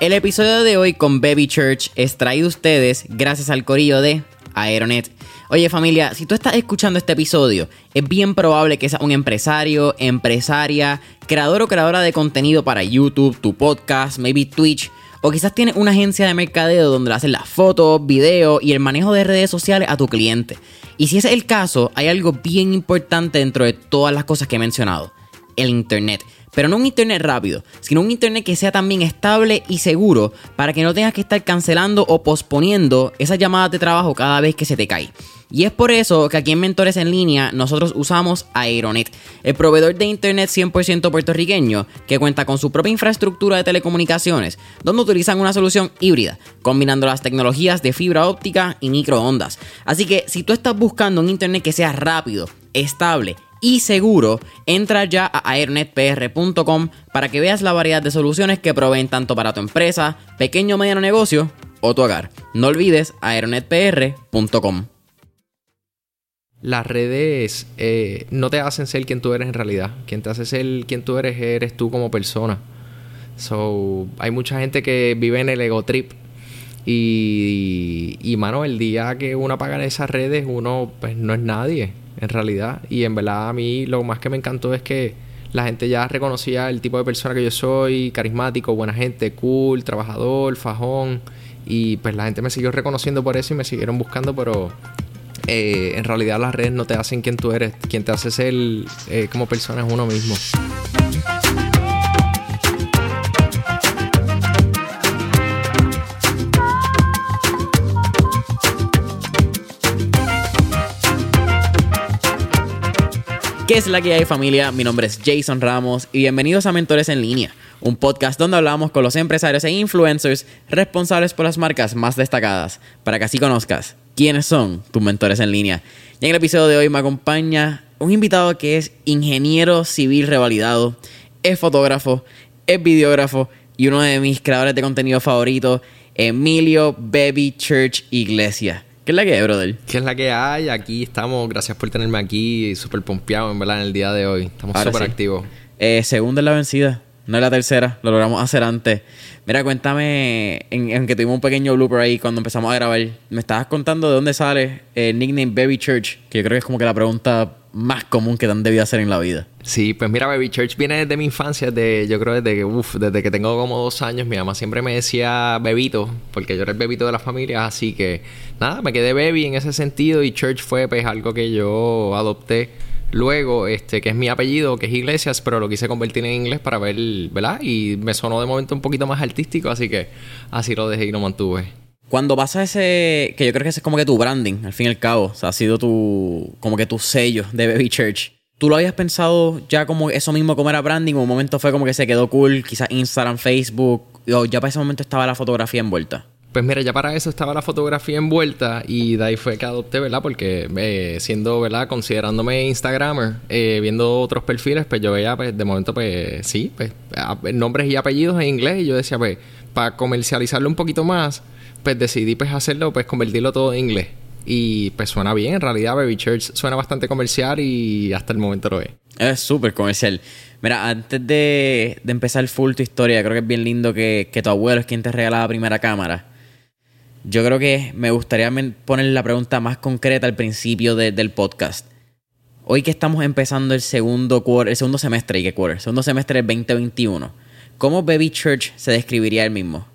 El episodio de hoy con Baby Church es traído a ustedes gracias al corillo de Aeronet. Oye familia, si tú estás escuchando este episodio, es bien probable que seas un empresario, empresaria, creador o creadora de contenido para YouTube, tu podcast, maybe Twitch, o quizás tienes una agencia de mercadeo donde le haces las fotos, videos y el manejo de redes sociales a tu cliente. Y si ese es el caso, hay algo bien importante dentro de todas las cosas que he mencionado, el Internet. Pero no un internet rápido, sino un internet que sea también estable y seguro para que no tengas que estar cancelando o posponiendo esas llamadas de trabajo cada vez que se te cae. Y es por eso que aquí en Mentores en Línea nosotros usamos Aeronet, el proveedor de internet 100% puertorriqueño que cuenta con su propia infraestructura de telecomunicaciones, donde utilizan una solución híbrida, combinando las tecnologías de fibra óptica y microondas. Así que si tú estás buscando un internet que sea rápido, estable y seguro, entra ya a aeronetpr.com para que veas la variedad de soluciones que proveen tanto para tu empresa, pequeño o mediano negocio o tu hogar. No olvides aeronetpr.com. Las redes eh, no te hacen ser quien tú eres en realidad. Quien te hace ser quien tú eres eres tú como persona. So, hay mucha gente que vive en el ego trip. Y, y mano, el día que uno apaga esas redes, uno pues no es nadie en realidad. Y en verdad a mí lo más que me encantó es que la gente ya reconocía el tipo de persona que yo soy, carismático, buena gente, cool, trabajador, fajón. Y pues la gente me siguió reconociendo por eso y me siguieron buscando, pero eh, en realidad las redes no te hacen quien tú eres, quien te hace ser eh, como persona es uno mismo. ¿Qué es la que hay familia? Mi nombre es Jason Ramos y bienvenidos a Mentores en Línea, un podcast donde hablamos con los empresarios e influencers responsables por las marcas más destacadas, para que así conozcas quiénes son tus mentores en línea. Y en el episodio de hoy me acompaña un invitado que es ingeniero civil revalidado, es fotógrafo, es videógrafo y uno de mis creadores de contenido favoritos, Emilio Baby Church Iglesia. ¿Qué es la que hay, brother? ¿Qué es la que hay? Aquí estamos. Gracias por tenerme aquí. Súper pompeado, en verdad, en el día de hoy. Estamos súper activos. Eh, segunda es la vencida. No es la tercera. Lo logramos hacer antes. Mira, cuéntame, en, que tuvimos un pequeño blooper ahí cuando empezamos a grabar. Me estabas contando de dónde sale el nickname Baby Church, que yo creo que es como que la pregunta más común que te han debido hacer en la vida. Sí, pues mira, Baby Church viene desde mi infancia, de, yo creo desde que, desde que tengo como dos años, mi mamá siempre me decía bebito, porque yo era el bebito de la familia, así que nada, me quedé baby en ese sentido y Church fue pues algo que yo adopté luego, este, que es mi apellido, que es Iglesias, pero lo quise convertir en inglés para ver, ¿verdad? Y me sonó de momento un poquito más artístico, así que así lo dejé y lo mantuve. Cuando vas a ese, que yo creo que ese es como que tu branding, al fin y al cabo, o sea, ha sido tu, como que tu sello de Baby Church. ¿Tú lo habías pensado ya como eso mismo como era branding o un momento fue como que se quedó cool, quizás Instagram, Facebook, o ya para ese momento estaba la fotografía envuelta? Pues mira, ya para eso estaba la fotografía envuelta y de ahí fue que adopté, ¿verdad? Porque eh, siendo, ¿verdad? Considerándome Instagramer, eh, viendo otros perfiles, pues yo veía, pues de momento, pues sí, pues nombres y apellidos en inglés y yo decía, pues para comercializarlo un poquito más, pues decidí pues hacerlo, pues convertirlo todo en inglés. Y pues suena bien, en realidad Baby Church suena bastante comercial y hasta el momento lo es. Es súper comercial. Mira, antes de, empezar full tu historia, creo que es bien lindo que, tu abuelo es quien te regala la primera cámara. Yo creo que me gustaría poner la pregunta más concreta al principio del podcast. Hoy que estamos empezando el segundo, el segundo semestre, ¿y qué quarter? Segundo semestre del 2021. ¿Cómo Baby Church se describiría él mismo?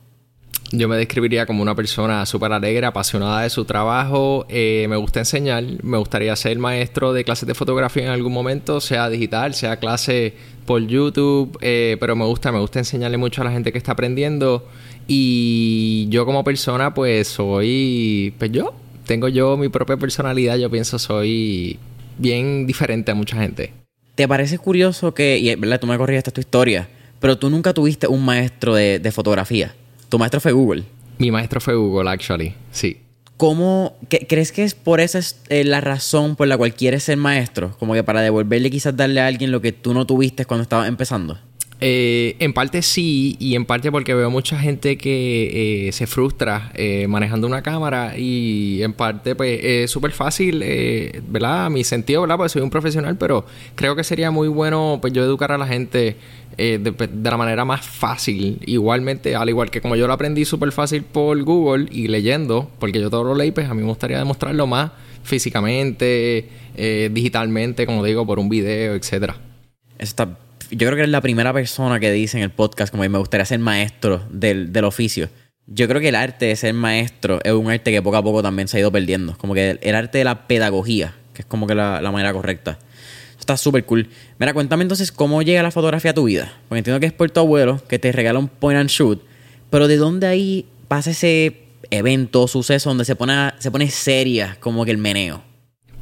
Yo me describiría como una persona súper alegre, apasionada de su trabajo. Eh, me gusta enseñar. Me gustaría ser maestro de clases de fotografía en algún momento, sea digital, sea clase por YouTube. Eh, pero me gusta, me gusta enseñarle mucho a la gente que está aprendiendo. Y yo como persona, pues soy, pues yo, tengo yo mi propia personalidad. Yo pienso soy bien diferente a mucha gente. ¿Te parece curioso que, y verdad, tú me corrigiste tu historia, pero tú nunca tuviste un maestro de fotografía? Tu maestro fue Google. Mi maestro fue Google, actually. Sí. ¿Cómo crees que es por esa eh, la razón por la cual quieres ser maestro? Como que para devolverle, quizás darle a alguien lo que tú no tuviste cuando estabas empezando. Eh, en parte sí, y en parte porque veo mucha gente que eh, se frustra eh, manejando una cámara y en parte pues es súper fácil, ¿verdad? A mi sentido, ¿verdad? Porque soy un profesional, pero creo que sería muy bueno pues yo educar a la gente de, de, la manera más fácil. Igualmente, al igual que como yo lo aprendí súper fácil por Google y leyendo, porque yo todo lo leí, pues a mí me gustaría demostrarlo más físicamente, digitalmente, como digo, por un video, etcétera. Está yo creo que es la primera persona que dice en el podcast como me gustaría ser maestro del, oficio. Yo creo que el arte de ser maestro es un arte que poco a poco también se ha ido perdiendo. Como que el, arte de la pedagogía, que es como que la, manera correcta. Está súper cool. Mira, cuéntame entonces cómo llega la fotografía a tu vida. Porque entiendo que es por tu abuelo que te regala un point and shoot. Pero ¿de dónde ahí pasa ese evento, suceso donde se pone, se pone seria como que el meneo?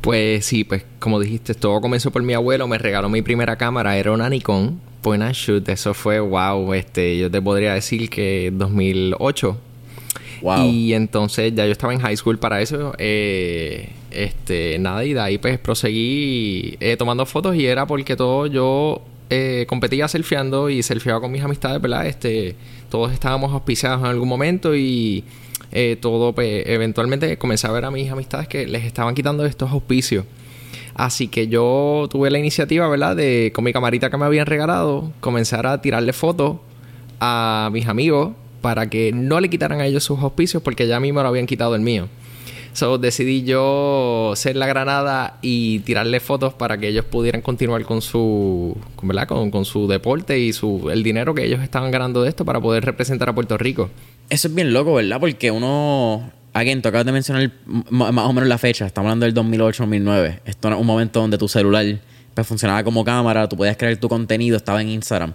Pues sí, pues como dijiste, todo comenzó por mi abuelo, me regaló mi primera cámara, era una Nikon Point and Shoot, eso fue wow, este, yo te podría decir que 2008. Wow. Y entonces ya yo estaba en high school para eso, eh, este, nada, y de ahí pues proseguí eh, tomando fotos y era porque todo yo eh, competía surfeando y surfeaba con mis amistades, ¿verdad? Este, todos estábamos auspiciados en algún momento y eh, todo, pues, eventualmente comencé a ver a mis amistades que les estaban quitando estos auspicios. Así que yo tuve la iniciativa, ¿verdad? De con mi camarita que me habían regalado, comenzar a tirarle fotos a mis amigos para que no le quitaran a ellos sus auspicios porque ya a me lo habían quitado el mío. So decidí yo ser la granada y tirarle fotos para que ellos pudieran continuar con su, ¿verdad? Con, con su deporte y su, el dinero que ellos estaban ganando de esto para poder representar a Puerto Rico. Eso es bien loco, ¿verdad? Porque uno. Alguien, tú acabas de mencionar más o menos la fecha. Estamos hablando del 2008-2009. Esto era un momento donde tu celular pues, funcionaba como cámara, tú podías crear tu contenido, estaba en Instagram.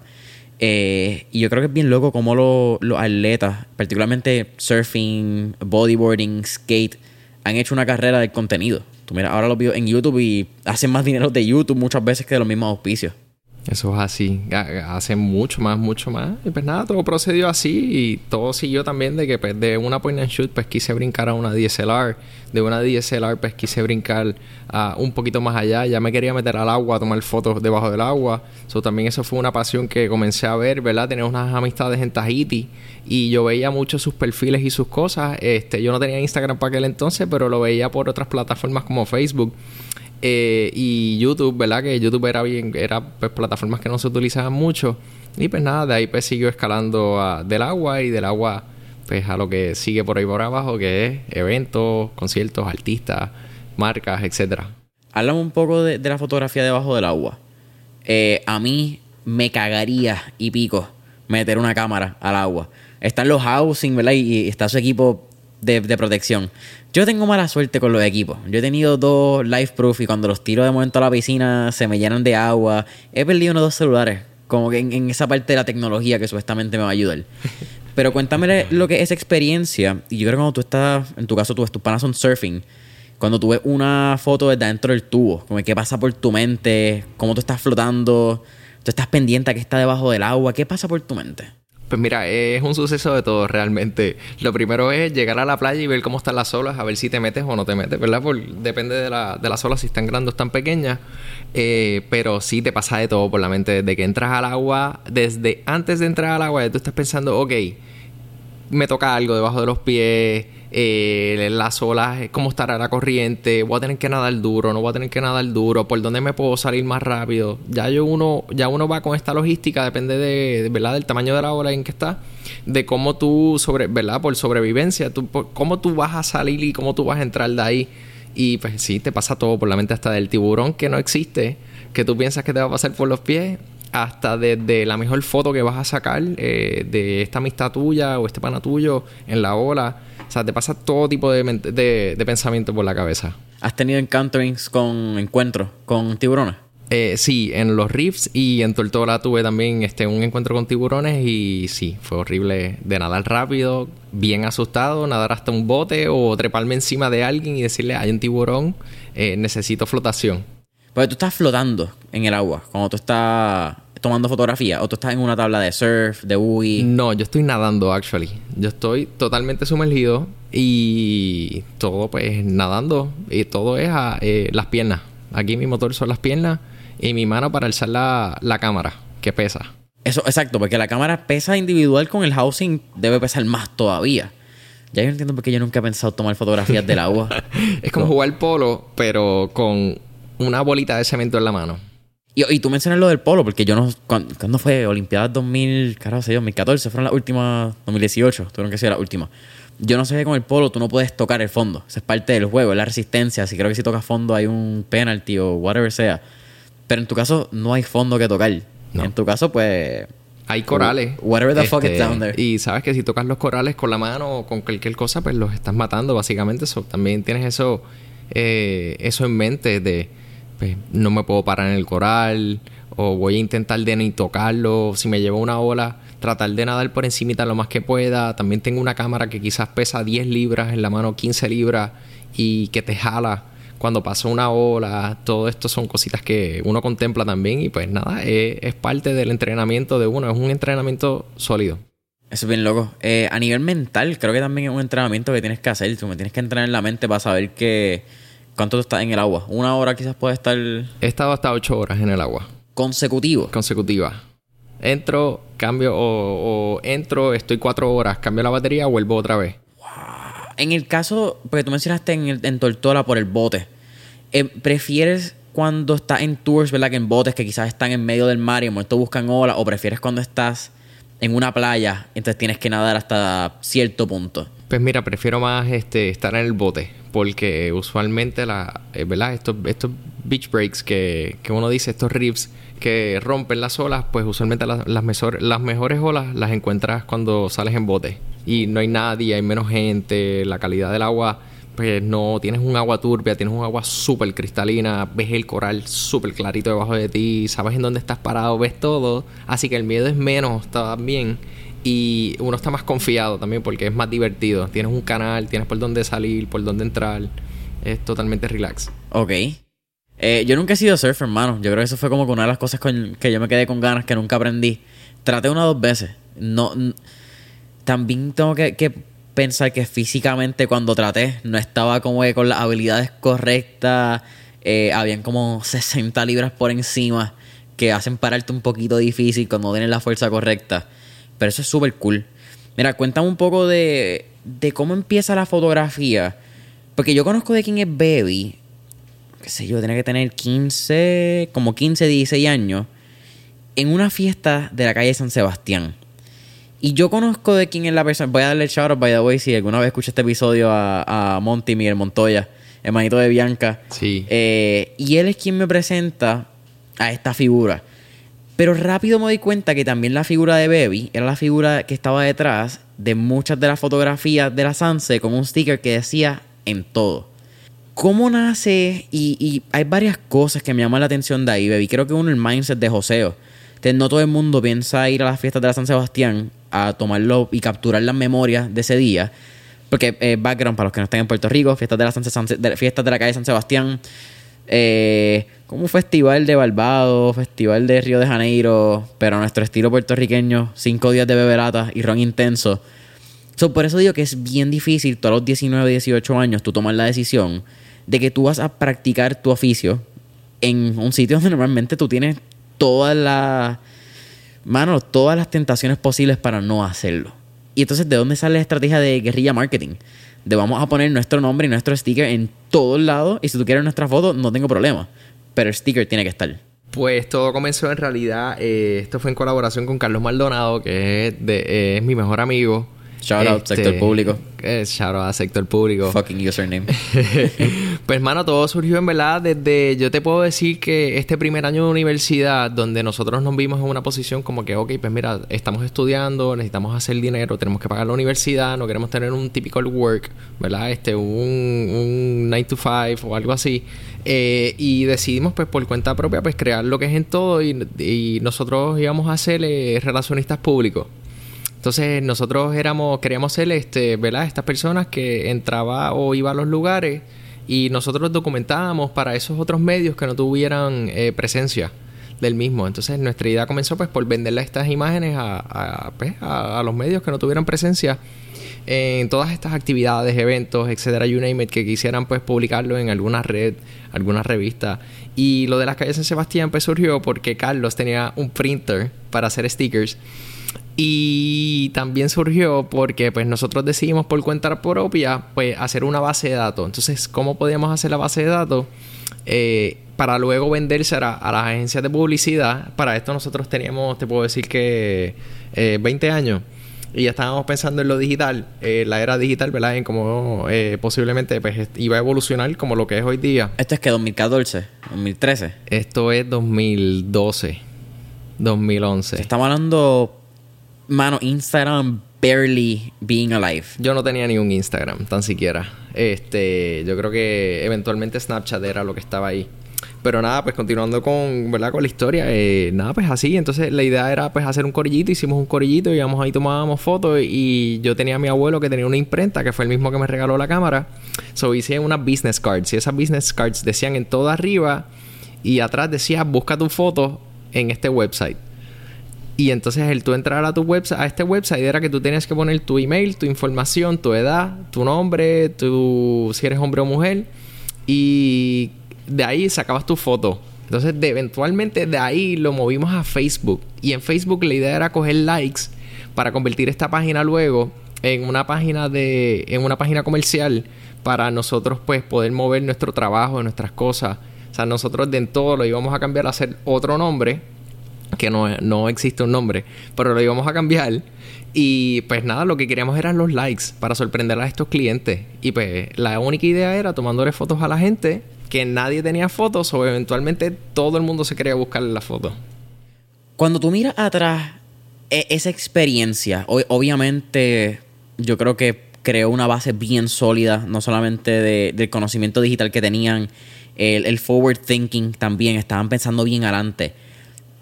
Eh, y yo creo que es bien loco cómo los atletas, particularmente surfing, bodyboarding, skate, han hecho una carrera del contenido. Tú mira, ahora los veo en YouTube y hacen más dinero de YouTube muchas veces que de los mismos auspicios. Eso es así. Hace mucho más, mucho más. Y pues nada, todo procedió así y todo siguió también de que pues, de una point and shoot pues quise brincar a una DSLR. De una DSLR pues quise brincar a un poquito más allá. Ya me quería meter al agua, a tomar fotos debajo del agua. So, también eso fue una pasión que comencé a ver, ¿verdad? Tenía unas amistades en Tahiti y yo veía mucho sus perfiles y sus cosas. Este, yo no tenía Instagram para aquel entonces, pero lo veía por otras plataformas como Facebook. Eh, y YouTube, ¿verdad? Que YouTube era bien, era pues, plataformas que no se utilizaban mucho. Y pues nada, de ahí pues siguió escalando del agua y del agua pues a lo que sigue por ahí por abajo, que es eventos, conciertos, artistas, marcas, etcétera. Háblame un poco de, la fotografía debajo del agua. Eh, a mí me cagaría y pico meter una cámara al agua. Están los housing, ¿verdad? Y, está su equipo de, protección. Yo tengo mala suerte con los equipos. Yo he tenido dos life proof y cuando los tiro de momento a la piscina se me llenan de agua. He perdido unos dos celulares. Como que en, esa parte de la tecnología que supuestamente me va a ayudar. Pero cuéntame lo que es experiencia. Y yo creo que cuando tú estás, en tu caso, tú, tus panas son surfing. Cuando tú ves una foto desde dentro del tubo, como qué pasa por tu mente, cómo tú estás flotando, tú estás pendiente a que está debajo del agua, ¿qué pasa por tu mente? Pues mira, es un suceso de todo realmente. Lo primero es llegar a la playa y ver cómo están las olas, a ver si te metes o no te metes, ¿verdad? depende de, la, de las olas, si están grandes o están pequeñas. Eh, pero sí te pasa de todo por la mente. Desde que entras al agua, desde antes de entrar al agua, tú estás pensando, ok, me toca algo debajo de los pies eh, las olas, cómo estará la corriente, voy a tener que nadar duro, no voy a tener que nadar duro, por dónde me puedo salir más rápido. Ya yo uno, ya uno va con esta logística, depende de, ¿verdad? del tamaño de la ola en que está, de cómo tú sobre, ¿verdad? Por sobrevivencia, tú, cómo tú vas a salir y cómo tú vas a entrar de ahí. Y pues sí, te pasa todo por la mente hasta del tiburón que no existe, que tú piensas que te va a pasar por los pies, hasta desde la mejor foto que vas a sacar eh, de esta amistad tuya o este pana tuyo en la ola o sea, te pasa todo tipo de, de, pensamiento por la cabeza. ¿Has tenido encounterings con encuentros con tiburones? Eh, sí, en los reefs y en Tortola tuve también este, un encuentro con tiburones y sí, fue horrible de nadar rápido, bien asustado, nadar hasta un bote o treparme encima de alguien y decirle, hay un tiburón, eh, necesito flotación. Porque tú estás flotando en el agua, cuando tú estás tomando fotografía o tú estás en una tabla de surf, de UI? No, yo estoy nadando, actually. Yo estoy totalmente sumergido y todo, pues, nadando. Y todo es a eh, las piernas. Aquí mi motor son las piernas y mi mano para alzar la, cámara, que pesa. Eso, exacto, porque la cámara pesa individual con el housing, debe pesar más todavía. Ya yo entiendo por qué yo nunca he pensado tomar fotografías del agua. es como jugar polo, pero con una bolita de cemento en la mano. Y, tú mencionas lo del polo, porque yo no. ¿Cuándo, fue? Olimpiadas 2000, carajo, sé 2014, fueron las últimas. 2018, tuvieron que ser las últimas. Yo no sé que con el polo tú no puedes tocar el fondo. Eso es parte del juego, es la resistencia. Así creo que si tocas fondo hay un penalty o whatever sea. Pero en tu caso no hay fondo que tocar. En tu caso, pues. Hay corales. Whatever the fuck is este, down there. Y sabes que si tocas los corales con la mano o con cualquier cosa, pues los estás matando, básicamente. Eso, también tienes eso, eh, eso en mente de pues, no me puedo parar en el coral, o voy a intentar de ni tocarlo, si me llevo una ola, tratar de nadar por encima lo más que pueda. También tengo una cámara que quizás pesa 10 libras en la mano, 15 libras, y que te jala cuando pasa una ola. Todo esto son cositas que uno contempla también, y pues nada, es, parte del entrenamiento de uno, es un entrenamiento sólido. Eso es bien loco. Eh, a nivel mental, creo que también es un entrenamiento que tienes que hacer. Tú me tienes que entrenar en la mente para saber que ¿Cuánto estás en el agua? ¿Una hora quizás puede estar...? He estado hasta ocho horas en el agua. ¿Consecutivo? Consecutiva. Entro, cambio o, entro, estoy cuatro horas, cambio la batería, vuelvo otra vez. En el caso, porque tú mencionaste en, en Tortola por el bote, eh, ¿prefieres cuando estás en tours, ¿verdad? Que en botes que quizás están en medio del mar y en momento buscan olas, o prefieres cuando estás en una playa, entonces tienes que nadar hasta cierto punto? Pues mira, prefiero más este estar en el bote porque usualmente la, eh, ¿verdad? Estos, estos beach breaks que, que, uno dice, estos reefs que rompen las olas, pues usualmente las, las, las mejores olas las encuentras cuando sales en bote y no hay nadie, hay menos gente, la calidad del agua pues no tienes un agua turbia, tienes un agua súper cristalina, ves el coral súper clarito debajo de ti, sabes en dónde estás parado, ves todo, así que el miedo es menos también y uno está más confiado también porque es más divertido. Tienes un canal, tienes por dónde salir, por dónde entrar. Es totalmente relax. Ok. Eh, yo nunca he sido surfer, hermano. Yo creo que eso fue como una de las cosas con, que yo me quedé con ganas que nunca aprendí. Traté una o dos veces. No, también tengo que, pensar que físicamente cuando traté no estaba como que con las habilidades correctas. Eh, habían como 60 libras por encima que hacen pararte un poquito difícil cuando tienes la fuerza correcta. Pero eso es súper cool. Mira, cuéntame un poco de, de cómo empieza la fotografía. Porque yo conozco de quién es Baby. Qué sé yo, tiene que tener 15, como 15, 16 años. En una fiesta de la calle San Sebastián. Y yo conozco de quién es la persona. Voy a darle el shout out, by the way, si alguna vez escuché este episodio a, a Monty Miguel Montoya, hermanito de Bianca. Sí. Eh, y él es quien me presenta a esta figura. Pero rápido me di cuenta que también la figura de Baby era la figura que estaba detrás de muchas de las fotografías de la Sanse con un sticker que decía en todo. ¿Cómo nace? Y, hay varias cosas que me llaman la atención de ahí, Baby. Creo que uno, el mindset de Joseo. no todo el mundo piensa ir a las fiestas de la San Sebastián a tomarlo y capturar las memorias de ese día. Porque, eh, background, para los que no estén en Puerto Rico, fiestas de la, San, fiestas de la calle San Sebastián eh, como un festival de Barbados, festival de Río de Janeiro, pero a nuestro estilo puertorriqueño, cinco días de beberata y ron intenso. por eso digo que es bien difícil, todos los 19, 18 años, tú tomar la decisión de que tú vas a practicar tu oficio en un sitio donde normalmente tú tienes todas las... Mano, todas las tentaciones posibles para no hacerlo. Y entonces, ¿de dónde sale la estrategia de guerrilla marketing? de vamos a poner nuestro nombre y nuestro sticker en todos lados y si tú quieres nuestra foto no tengo problema, pero el sticker tiene que estar. Pues todo comenzó en realidad, eh, esto fue en colaboración con Carlos Maldonado, que es, de, es mi mejor amigo. Shout out, sector este, público. Eh, shout out, sector público. Fucking username. pues, hermano, todo surgió en verdad desde. Yo te puedo decir que este primer año de universidad, donde nosotros nos vimos en una posición como que, ok, pues mira, estamos estudiando, necesitamos hacer dinero, tenemos que pagar la universidad, no queremos tener un typical work, ¿verdad? Este, un, un 9 to 5 o algo así. Eh, y decidimos, pues, por cuenta propia, pues, crear lo que es en todo y, nosotros íbamos a ser eh, relacionistas públicos. Entonces nosotros éramos, queríamos ser este, ¿verdad? Estas personas que entraba o iba a los lugares y nosotros documentábamos para esos otros medios que no tuvieran eh, presencia del mismo. Entonces nuestra idea comenzó pues por venderle estas imágenes a, a, pues, a, los medios que no tuvieran presencia. En todas estas actividades, eventos, etcétera, you name it, que quisieran pues publicarlo en alguna red, alguna revista. Y lo de las calles en Sebastián pues surgió porque Carlos tenía un printer para hacer stickers. Y también surgió porque pues nosotros decidimos por cuenta propia pues hacer una base de datos. Entonces, ¿cómo podíamos hacer la base de datos? Eh, para luego venderse a, a, las agencias de publicidad. Para esto nosotros teníamos, te puedo decir que eh, 20 años y ya estábamos pensando en lo digital, eh, la era digital, ¿verdad? En cómo eh, posiblemente pues, iba a evolucionar como lo que es hoy día. ¿Esto es que 2014? ¿2013? Esto es 2012, 2011. Estamos hablando, mano, Instagram barely being alive. Yo no tenía ni un Instagram, tan siquiera. Este, yo creo que eventualmente Snapchat era lo que estaba ahí. Pero nada, pues continuando con, ¿verdad? Con la historia, eh, nada, pues así. Entonces la idea era pues hacer un corillito, hicimos un corillito, íbamos ahí, tomábamos fotos y yo tenía a mi abuelo que tenía una imprenta, que fue el mismo que me regaló la cámara. So hice unas business cards y esas business cards decían en todo arriba y atrás decía busca tu foto en este website. Y entonces el tú entrar a tu website, a este website era que tú tenías que poner tu email, tu información, tu edad, tu nombre, tu si eres hombre o mujer y de ahí sacabas tu foto. Entonces, de, eventualmente de ahí lo movimos a Facebook. Y en Facebook la idea era coger likes para convertir esta página luego en una página de. en una página comercial para nosotros pues poder mover nuestro trabajo, nuestras cosas. O sea, nosotros de en todo lo íbamos a cambiar a hacer otro nombre. Que no, no existe un nombre. Pero lo íbamos a cambiar. Y pues nada, lo que queríamos eran los likes para sorprender a estos clientes. Y pues la única idea era tomándole fotos a la gente que nadie tenía fotos o eventualmente todo el mundo se quería buscarle la foto. Cuando tú miras atrás e esa experiencia, obviamente yo creo que creó una base bien sólida, no solamente de, del conocimiento digital que tenían, el, el, forward thinking también, estaban pensando bien adelante.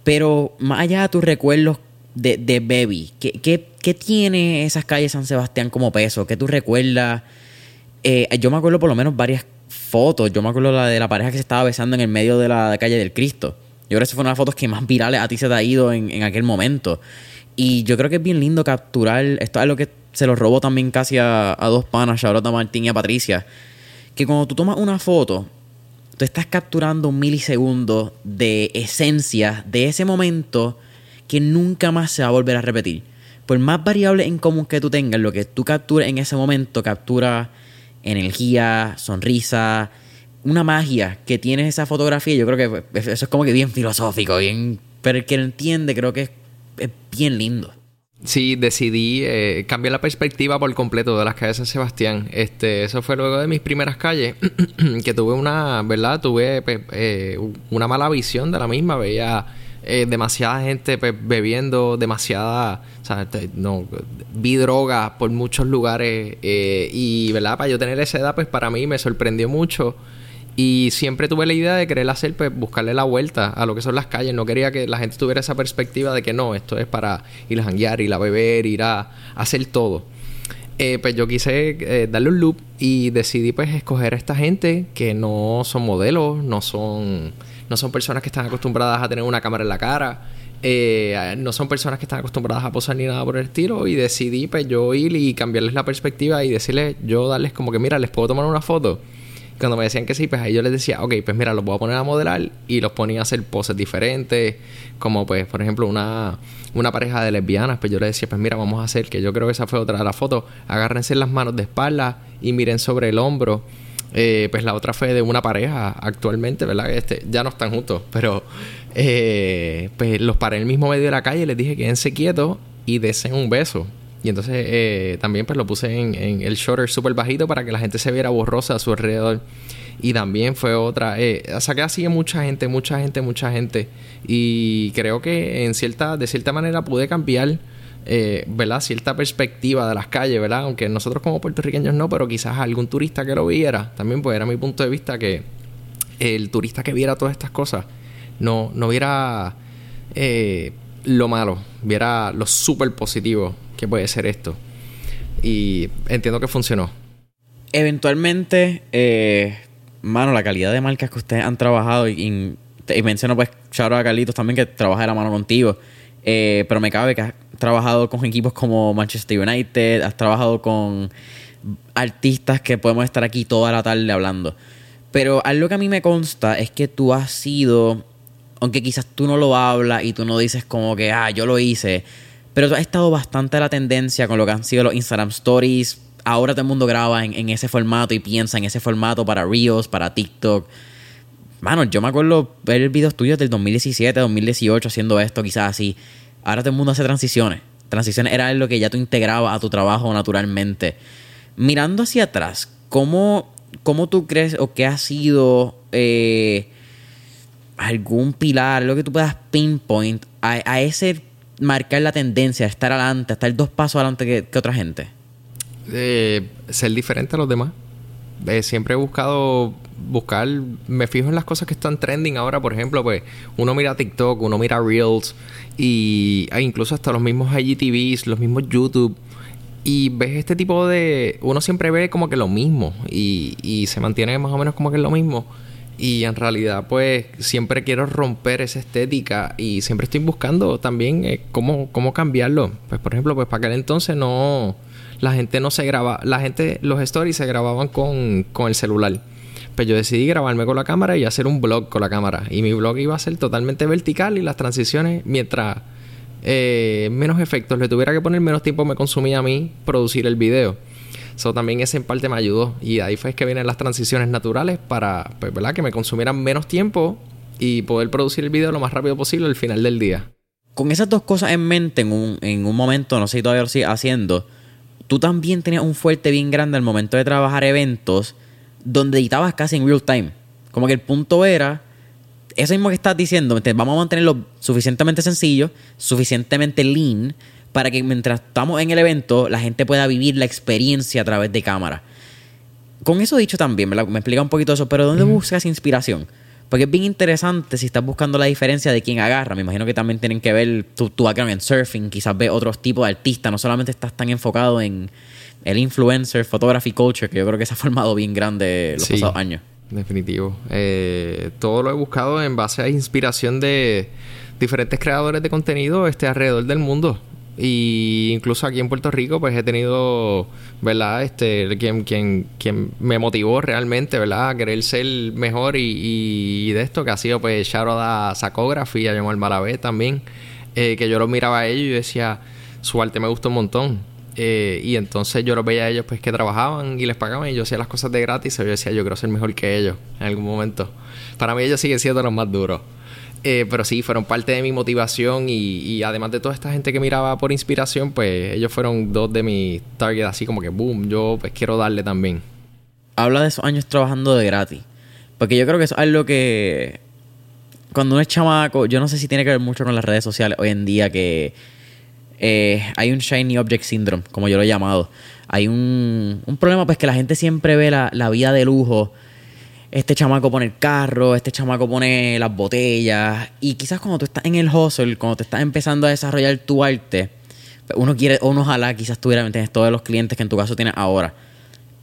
Pero más allá de tus recuerdos de, de Baby, ¿qué, ¿qué, qué, tiene esas calles San Sebastián como peso? ¿Qué tú recuerdas? Eh, yo me acuerdo por lo menos varias fotos. Yo me acuerdo la de la pareja que se estaba besando en el medio de la calle del Cristo. Yo creo que esa fue una de las fotos que más virales a ti se te ha ido en, en aquel momento. Y yo creo que es bien lindo capturar. Esto es lo que se lo robó también casi a, a dos panas, Charlotte, Martín y a Patricia. Que cuando tú tomas una foto, tú estás capturando un milisegundo de esencia de ese momento que nunca más se va a volver a repetir. Por más variables en común que tú tengas, lo que tú captures en ese momento captura energía, sonrisa, una magia que tiene esa fotografía. Yo creo que eso es como que bien filosófico, bien. Pero el que entiende, creo que es, bien lindo. Sí, decidí eh, cambiar la perspectiva por completo de las calles de San Sebastián. Este, eso fue luego de mis primeras calles, que tuve una, ¿verdad? Tuve eh, una mala visión de la misma. Veía eh, demasiada gente pues, bebiendo, demasiada, no, vi drogas por muchos lugares eh, y, ¿verdad? Para yo tener esa edad, pues para mí me sorprendió mucho y siempre tuve la idea de querer hacer, pues buscarle la vuelta a lo que son las calles. No quería que la gente tuviera esa perspectiva de que no, esto es para ir a janguear, ir a beber, ir a, hacer todo. Eh, pues yo quise darle un loop y decidí pues escoger a esta gente que no son modelos, no son no son personas que están acostumbradas a tener una cámara en la cara, eh, no son personas que están acostumbradas a posar ni nada por el estilo y decidí pues yo ir y cambiarles la perspectiva y decirles, yo darles como que mira, les puedo tomar una foto. Cuando me decían que sí, pues ahí yo les decía, ok, pues mira, los voy a poner a modelar y los ponía a hacer poses diferentes, como pues, por ejemplo, una, una pareja de lesbianas, pues yo les decía, pues mira, vamos a hacer, que yo creo que esa fue otra de las fotos, agárrense las manos de espalda y miren sobre el hombro eh, pues la otra fue de una pareja actualmente, ¿verdad? Este, ya no están juntos, pero eh, pues los paré en el mismo medio de la calle les dije quédense quietos y desen un beso. Y entonces eh, también pues lo puse en, el shorter súper bajito para que la gente se viera borrosa a su alrededor. Y también fue otra. Eh, saqué así mucha gente, mucha gente, mucha gente. Y creo que en cierta, de cierta manera pude cambiar eh. Cierta perspectiva de las calles, ¿verdad? Aunque nosotros como puertorriqueños no, pero quizás algún turista que lo viera, también pues era mi punto de vista que el turista que viera todas estas cosas no, no viera eh, lo malo, viera lo súper positivo que puede ser esto. Y entiendo que funcionó. Eventualmente, eh, mano, la calidad de marcas que ustedes han trabajado y, y, menciono pues, Charo a Carlitos también que trabaja de la mano contigo. Eh, pero me cabe que trabajado con equipos como Manchester United, has trabajado con artistas que podemos estar aquí toda la tarde hablando. Pero algo que a mí me consta es que tú has sido, aunque quizás tú no lo hablas y tú no dices como que, ah, yo lo hice, pero tú has estado bastante a la tendencia con lo que han sido los Instagram Stories. Ahora todo el mundo graba en, ese formato y piensa en ese formato para Reels, para TikTok. Mano, yo me acuerdo ver videos tuyos del 2017, 2018 haciendo esto, quizás así. Ahora todo el mundo hace transiciones. Transiciones era lo que ya tú integrabas a tu trabajo naturalmente. Mirando hacia atrás, ¿cómo, cómo tú crees o qué ha sido eh, algún pilar, lo que tú puedas pinpoint a, ese marcar la tendencia, estar adelante, estar dos pasos adelante que, otra gente? Eh, ser diferente a los demás. Eh, siempre he buscado buscar, me fijo en las cosas que están trending ahora, por ejemplo, pues uno mira TikTok, uno mira Reels y e incluso hasta los mismos IGTVs, los mismos YouTube y ves este tipo de... Uno siempre ve como que lo mismo y, y se mantiene más o menos como que lo mismo. Y en realidad, pues, siempre quiero romper esa estética y siempre estoy buscando también eh, cómo, cómo cambiarlo. Pues, por ejemplo, pues para aquel entonces no... La gente no se graba... La gente... Los stories se grababan con, con el celular. Pues yo decidí grabarme con la cámara y hacer un blog con la cámara. Y mi blog iba a ser totalmente vertical y las transiciones, mientras eh, menos efectos le tuviera que poner, menos tiempo me consumía a mí producir el video. Eso también ese en parte me ayudó. Y ahí fue que vienen las transiciones naturales para, pues, ¿verdad? Que me consumieran menos tiempo y poder producir el video lo más rápido posible al final del día. Con esas dos cosas en mente, en un, en un momento, no sé si todavía lo sigues haciendo, tú también tenías un fuerte bien grande al momento de trabajar eventos donde editabas casi en real time. Como que el punto era, eso mismo que estás diciendo, vamos a mantenerlo suficientemente sencillo, suficientemente lean, para que mientras estamos en el evento, la gente pueda vivir la experiencia a través de cámara. Con eso dicho también, me, me explica un poquito eso, pero ¿dónde buscas inspiración? Porque es bien interesante si estás buscando la diferencia de quién agarra. Me imagino que también tienen que ver tu, tu background en surfing, quizás ve otros tipos de artistas, no solamente estás tan enfocado en el influencer photography culture, que yo creo que se ha formado bien grande los pasados años. Definitivo. Eh, todo lo he buscado en base a inspiración de diferentes creadores de contenido este, alrededor del mundo. Y incluso aquí en Puerto Rico, pues he tenido, ¿verdad? Este, quien, quien, quien me motivó realmente, ¿verdad? A querer ser mejor y, de esto que ha sido, pues, Sharoda Sacography, a llamar Malabé también. Eh, que yo lo miraba a ellos y decía, su arte me gustó un montón. Eh, y entonces yo los veía a ellos pues que trabajaban y les pagaban y yo hacía las cosas de gratis y yo decía yo quiero ser mejor que ellos en algún momento. Para mí ellos siguen siendo los más duros. Eh, pero sí, fueron parte de mi motivación y, además de toda esta gente que miraba por inspiración, pues ellos fueron dos de mis targets así como que boom, yo pues quiero darle también. Habla de esos años trabajando de gratis. Porque yo creo que eso es algo que cuando uno es chamaco, yo no sé si tiene que ver mucho con las redes sociales hoy en día que eh, hay un Shiny Object Syndrome, como yo lo he llamado. Hay un, un problema, pues que la gente siempre ve la, la, vida de lujo. Este chamaco pone el carro, este chamaco pone las botellas. Y quizás cuando tú estás en el hustle, cuando te estás empezando a desarrollar tu arte, pues uno quiere, uno ojalá quizás tuviera, tienes todos los clientes que en tu caso tienes ahora.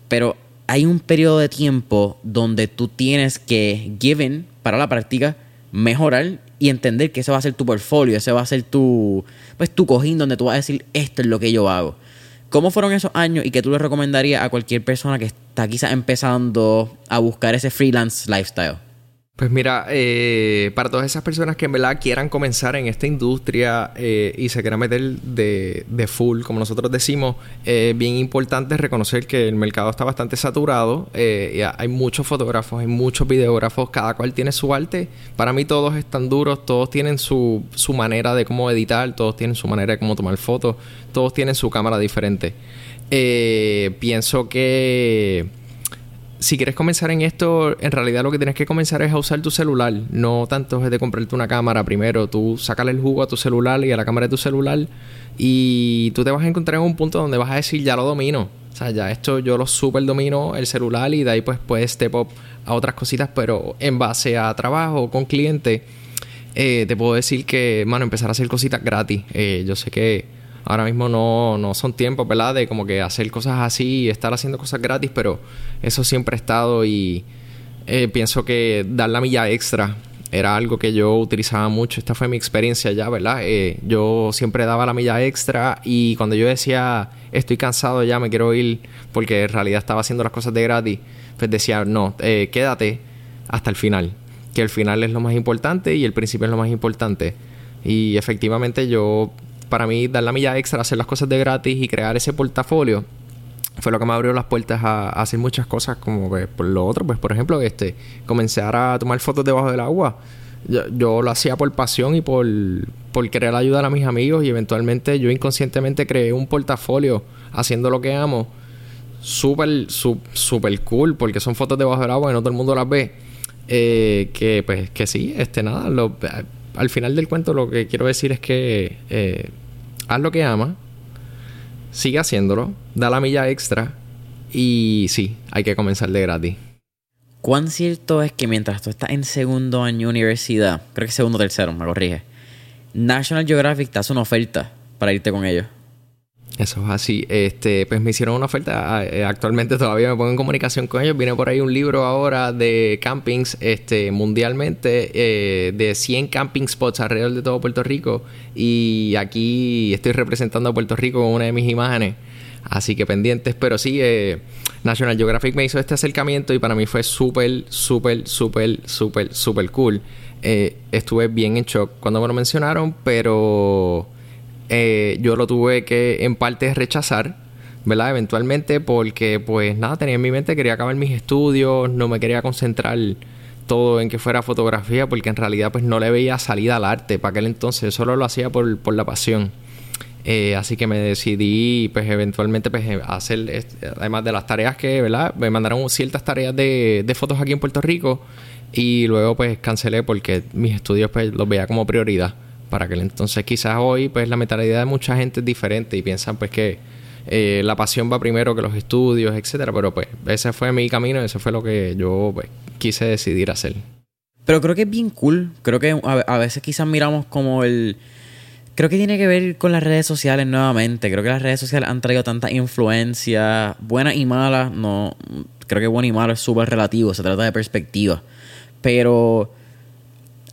Pero hay un periodo de tiempo donde tú tienes que, given para la práctica, mejorar y entender que ese va a ser tu portfolio, ese va a ser tu, pues, tu cojín donde tú vas a decir, esto es lo que yo hago. ¿Cómo fueron esos años y qué tú le recomendarías a cualquier persona que está quizás empezando a buscar ese freelance lifestyle? Pues mira, eh, para todas esas personas que en verdad quieran comenzar en esta industria eh, y se quieran meter de, de full, como nosotros decimos, es bien importante reconocer que el mercado está bastante saturado. Eh, hay muchos fotógrafos, hay muchos videógrafos, cada cual tiene su arte. Para mí todos están duros, todos tienen su, su manera de cómo editar, todos tienen su manera de cómo tomar fotos, todos tienen su cámara diferente. pienso que si quieres comenzar en esto, en realidad lo que tienes que comenzar es a usar tu celular. No tanto es de comprarte una cámara primero. Tú sácale el jugo a tu celular y a la cámara de tu celular. Y tú te vas a encontrar en un punto donde vas a decir, ya lo domino. O sea, ya esto yo lo super domino el celular y de ahí pues puedes step up a otras cositas, pero en base a trabajo con cliente, eh, te puedo decir que, mano, empezar a hacer cositas gratis. Eh, yo sé que ahora mismo no, no son tiempos, ¿verdad? De como que hacer cosas así y estar haciendo cosas gratis, pero eso siempre ha estado y eh, pienso que dar la milla extra era algo que yo utilizaba mucho. Esta fue mi experiencia ya, ¿verdad? Eh, yo siempre daba la milla extra y cuando yo decía, estoy cansado ya, me quiero ir, porque en realidad estaba haciendo las cosas de gratis, pues decía, no, eh, quédate hasta el final, que el final es lo más importante y el principio es lo más importante. Y efectivamente yo, para mí, dar la milla extra, hacer las cosas de gratis y crear ese portafolio, fue lo que me abrió las puertas a, hacer muchas cosas como pues, por lo otro. Pues por ejemplo este comenzar a tomar fotos debajo del agua. Yo, lo hacía por pasión y por, por querer ayudar a mis amigos y eventualmente yo inconscientemente creé un portafolio haciendo lo que amo. Súper súper cool porque son fotos debajo del agua y no todo el mundo las ve. Eh, que pues que sí este nada al final del cuento lo que quiero decir es que eh, haz lo que amas sigue haciéndolo, da la milla extra y sí, hay que comenzar de gratis. ¿Cuán cierto es que mientras tú estás en segundo año universidad, creo que segundo o tercero, me corrige, National Geographic te hace una oferta para irte con ellos? Eso es así. Este, pues me hicieron una oferta. Ah, eh, actualmente todavía me pongo en comunicación con ellos. Viene por ahí un libro ahora de campings este, mundialmente, eh, de 100 camping spots alrededor de todo Puerto Rico. Y aquí estoy representando a Puerto Rico con una de mis imágenes. Así que pendientes. Pero sí, eh, National Geographic me hizo este acercamiento y para mí fue súper, súper, súper, súper, súper cool. estuve bien en shock cuando me lo mencionaron, pero eh, yo lo tuve que en parte rechazar, ¿verdad? Eventualmente porque pues nada, tenía en mi mente, quería acabar mis estudios, no me quería concentrar todo en que fuera fotografía porque en realidad pues no le veía salida al arte para aquel entonces, solo lo hacía por, por la pasión. Eh, así que me decidí, pues eventualmente, pues hacer, además de las tareas que, ¿verdad? Me mandaron ciertas tareas de, de fotos aquí en Puerto Rico y luego pues cancelé porque mis estudios pues los veía como prioridad para aquel entonces. Quizás hoy, pues la mentalidad de mucha gente es diferente y piensan pues que eh, la pasión va primero que los estudios, etcétera. Pero pues ese fue mi camino, ese fue lo que yo pues, quise decidir hacer. Pero creo que es bien cool. Creo que a, veces quizás miramos como el. Creo que tiene que ver con las redes sociales nuevamente. Creo que las redes sociales han traído tanta influencia, buenas y malas. No, creo que bueno y malo es súper relativo, se trata de perspectiva. Pero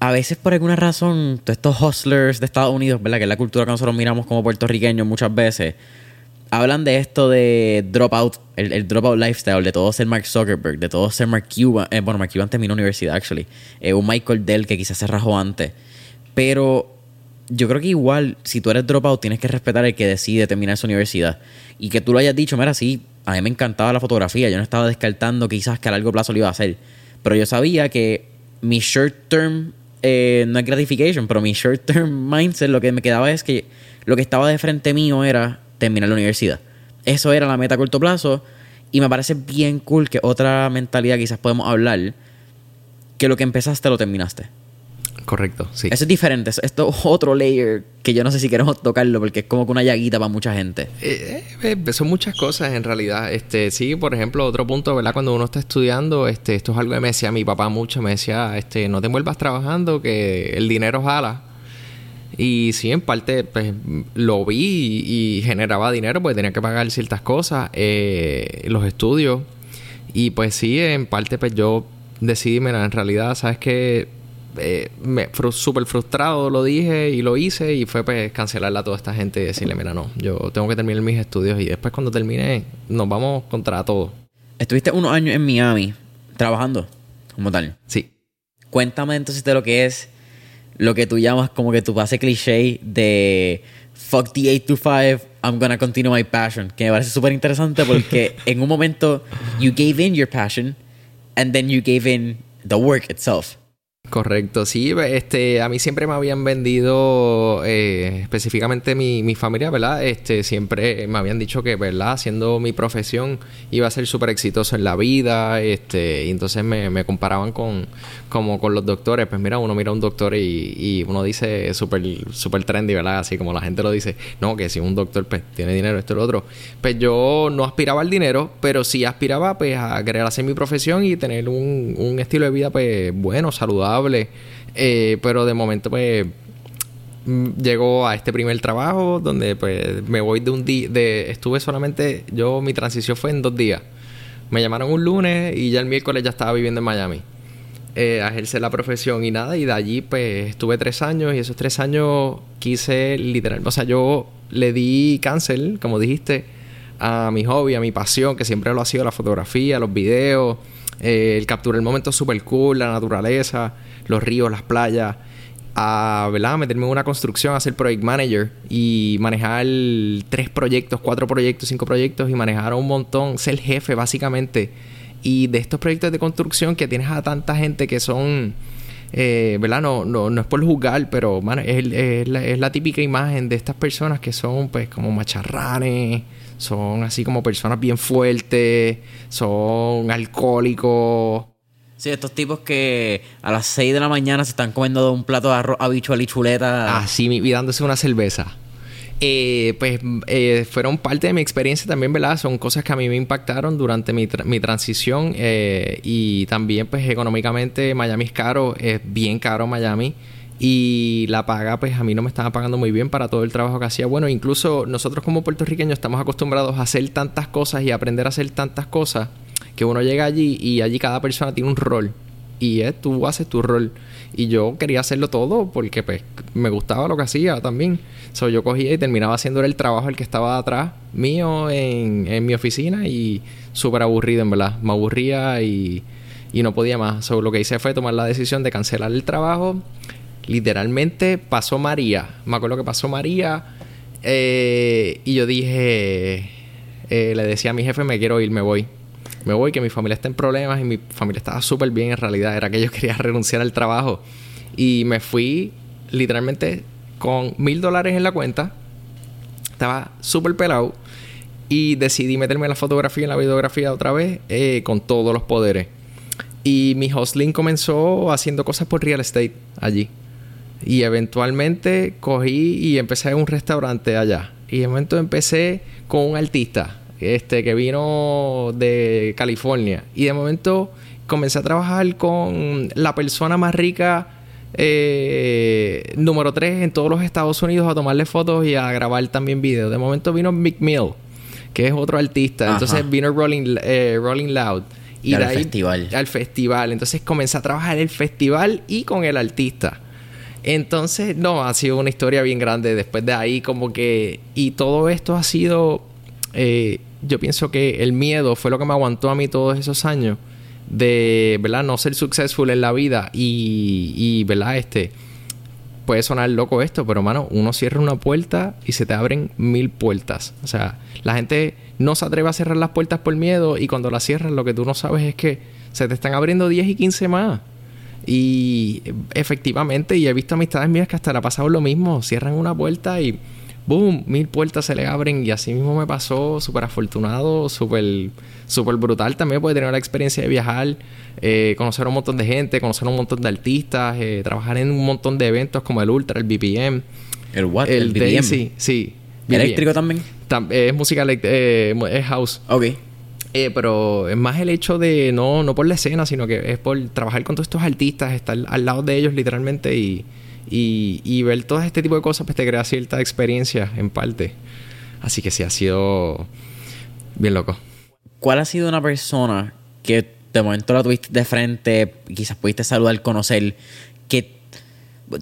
a veces por alguna razón, todos estos hustlers de Estados Unidos, ¿verdad? Que es la cultura que nosotros miramos como puertorriqueños muchas veces, hablan de esto de dropout, el, el dropout lifestyle, de todo ser Mark Zuckerberg, de todo ser Mark Cuban. Eh, bueno, Mark Cuban terminó universidad, actually. Eh, un Michael Dell que quizás se rajó antes. Pero yo creo que igual, si tú eres dropout, tienes que respetar el que decide terminar su universidad. Y que tú lo hayas dicho, mira, sí, a mí me encantaba la fotografía. Yo no estaba descartando quizás que a largo plazo lo iba a hacer. Pero yo sabía que mi short term eh, no es gratification, pero mi short term mindset lo que me quedaba es que lo que estaba de frente mío era terminar la universidad. Eso era la meta a corto plazo y me parece bien cool que otra mentalidad quizás podemos hablar que lo que empezaste lo terminaste. Correcto, sí. Eso es diferente. Esto es otro layer que yo no sé si queremos tocarlo porque es como que una llaguita para mucha gente. Eh, eh, eh, son muchas cosas en realidad. Este, sí, por ejemplo, otro punto, ¿verdad? Cuando uno está estudiando, este, esto es algo que me decía mi papá mucho, me decía, este, no te vuelvas trabajando, que el dinero jala. Y sí, en parte, pues lo vi y, generaba dinero, porque tenía que pagar ciertas cosas, los estudios. Y pues sí, en parte, pues yo decidí, mira, en realidad, sabes que eh, me súper frustrado lo dije y lo hice y fue pues cancelarla a toda esta gente y decirle, mira, no, yo tengo que terminar mis estudios y después cuando termine nos vamos contra todo. Estuviste unos años en Miami trabajando como tal. Sí. Cuéntame entonces de lo que es lo que tú llamas como que tu base cliché de fuck the 8 to 5, I'm gonna continue my passion. Que me parece súper interesante porque en un momento you gave in your passion and then you gave in the work itself. Correcto, sí, este, a mí siempre me habían vendido, eh, específicamente mi, mi, familia, ¿verdad? Este, siempre me habían dicho que, ¿verdad? Haciendo mi profesión iba a ser súper exitoso en la vida, este, y entonces me, me, comparaban con, como con los doctores, pues mira, uno mira a un doctor y, y uno dice súper, súper trendy, ¿verdad? Así como la gente lo dice, no, que si un doctor, pues, tiene dinero, esto y lo otro. Pues yo no aspiraba al dinero, pero sí aspiraba, pues, a querer hacer mi profesión y tener un, un estilo de vida, pues, bueno, saludable eh, pero de momento, pues, mm, llegó a este primer trabajo donde, pues, me voy de un día, de, estuve solamente, yo, mi transición fue en dos días. Me llamaron un lunes y ya el miércoles ya estaba viviendo en Miami. eh, a ejercer la profesión y nada. Y de allí, pues, estuve tres años y esos tres años quise literal. O sea, yo le di cáncer, como dijiste, a mi hobby, a mi pasión, que siempre lo ha sido la fotografía, los videos, eh, el capturar el momento super cool, la naturaleza, los ríos, las playas. A ¿verdad? meterme en una construcción, a ser project manager y manejar tres proyectos, cuatro proyectos, cinco proyectos y manejar un montón, ser jefe básicamente y de estos proyectos de construcción que tienes a tanta gente que son, eh, ¿verdad? No, no, no es por juzgar, pero es, la, típica imagen de estas personas que son pues como macharranes, son así como personas bien fuertes, son alcohólicos. Sí, estos tipos que a las 6 de la mañana se están comiendo un plato de arroz habitual y chuleta. Así, y dándose una cerveza. Eh, pues eh, fueron parte de mi experiencia también, ¿verdad? Son cosas que a mí me impactaron durante mi, mi transición eh, y también pues económicamente Miami es caro, es bien caro Miami y la paga pues a mí no me estaba pagando muy bien para todo el trabajo que hacía. Bueno, incluso nosotros como puertorriqueños estamos acostumbrados a hacer tantas cosas y aprender a hacer tantas cosas que uno llega allí y allí cada persona tiene un rol y es, tú haces tu rol. Y yo quería hacerlo todo porque pues me gustaba lo que hacía también. So, yo cogía y terminaba haciendo el trabajo el que estaba atrás mío en, en mi oficina y súper aburrido en verdad. Me aburría y, y no podía más. So, lo que hice fue tomar la decisión de cancelar el trabajo. Literalmente pasó María. Me acuerdo que pasó María eh, y yo dije, eh, le decía a mi jefe, me quiero ir, me voy me voy, que mi familia está en problemas y mi familia estaba súper bien en realidad. Era que yo quería renunciar al trabajo. Y me fui literalmente con mil dólares en la cuenta. Estaba súper pelado. Y decidí meterme en la fotografía y en la videografía otra vez eh, con todos los poderes. Y mi hustling comenzó haciendo cosas por real estate allí. Y eventualmente cogí y empecé en un restaurante allá. Y de momento empecé con un artista este, que vino de California. Y de momento comencé a trabajar con la persona más rica eh, número 3 en todos los Estados Unidos a tomarle fotos y a grabar también videos. De momento vino Mick Mill, que es otro artista. Entonces vino Rolling, eh, Rolling Loud. Y, al festival. Al festival. Entonces comencé a trabajar el festival y con el artista. Entonces, no, ha sido una historia bien grande. Después de ahí, como que. Y todo esto ha sido. Eh, yo pienso que el miedo fue lo que me aguantó a mí todos esos años de, ¿verdad? No ser successful en la vida y, y ¿verdad? Este, puede sonar loco esto, pero, mano, uno cierra una puerta y se te abren mil puertas. O sea, la gente no se atreve a cerrar las puertas por miedo y cuando las cierran lo que tú no sabes es que se te están abriendo 10 y 15 más. Y efectivamente, y he visto amistades mías que hasta le ha pasado lo mismo, cierran una puerta y boom, mil puertas se le abren y así mismo me pasó, súper afortunado, súper super brutal también poder tener la experiencia de viajar, eh, conocer a un montón de gente, conocer a un montón de artistas, eh, trabajar en un montón de eventos como el Ultra, el BPM. ¿El what? El, BPM? sí, sí. ¿Eléctrico también? es música, eh, es house. Ok. pero es más el hecho de no, no por la escena, sino que es por trabajar con todos estos artistas, estar al lado de ellos literalmente y y, ver todo este tipo de cosas pues te crea cierta experiencia en parte. Así que sí, ha sido bien loco. ¿Cuál ha sido una persona que de momento la tuviste de frente, quizás pudiste saludar, conocer, que...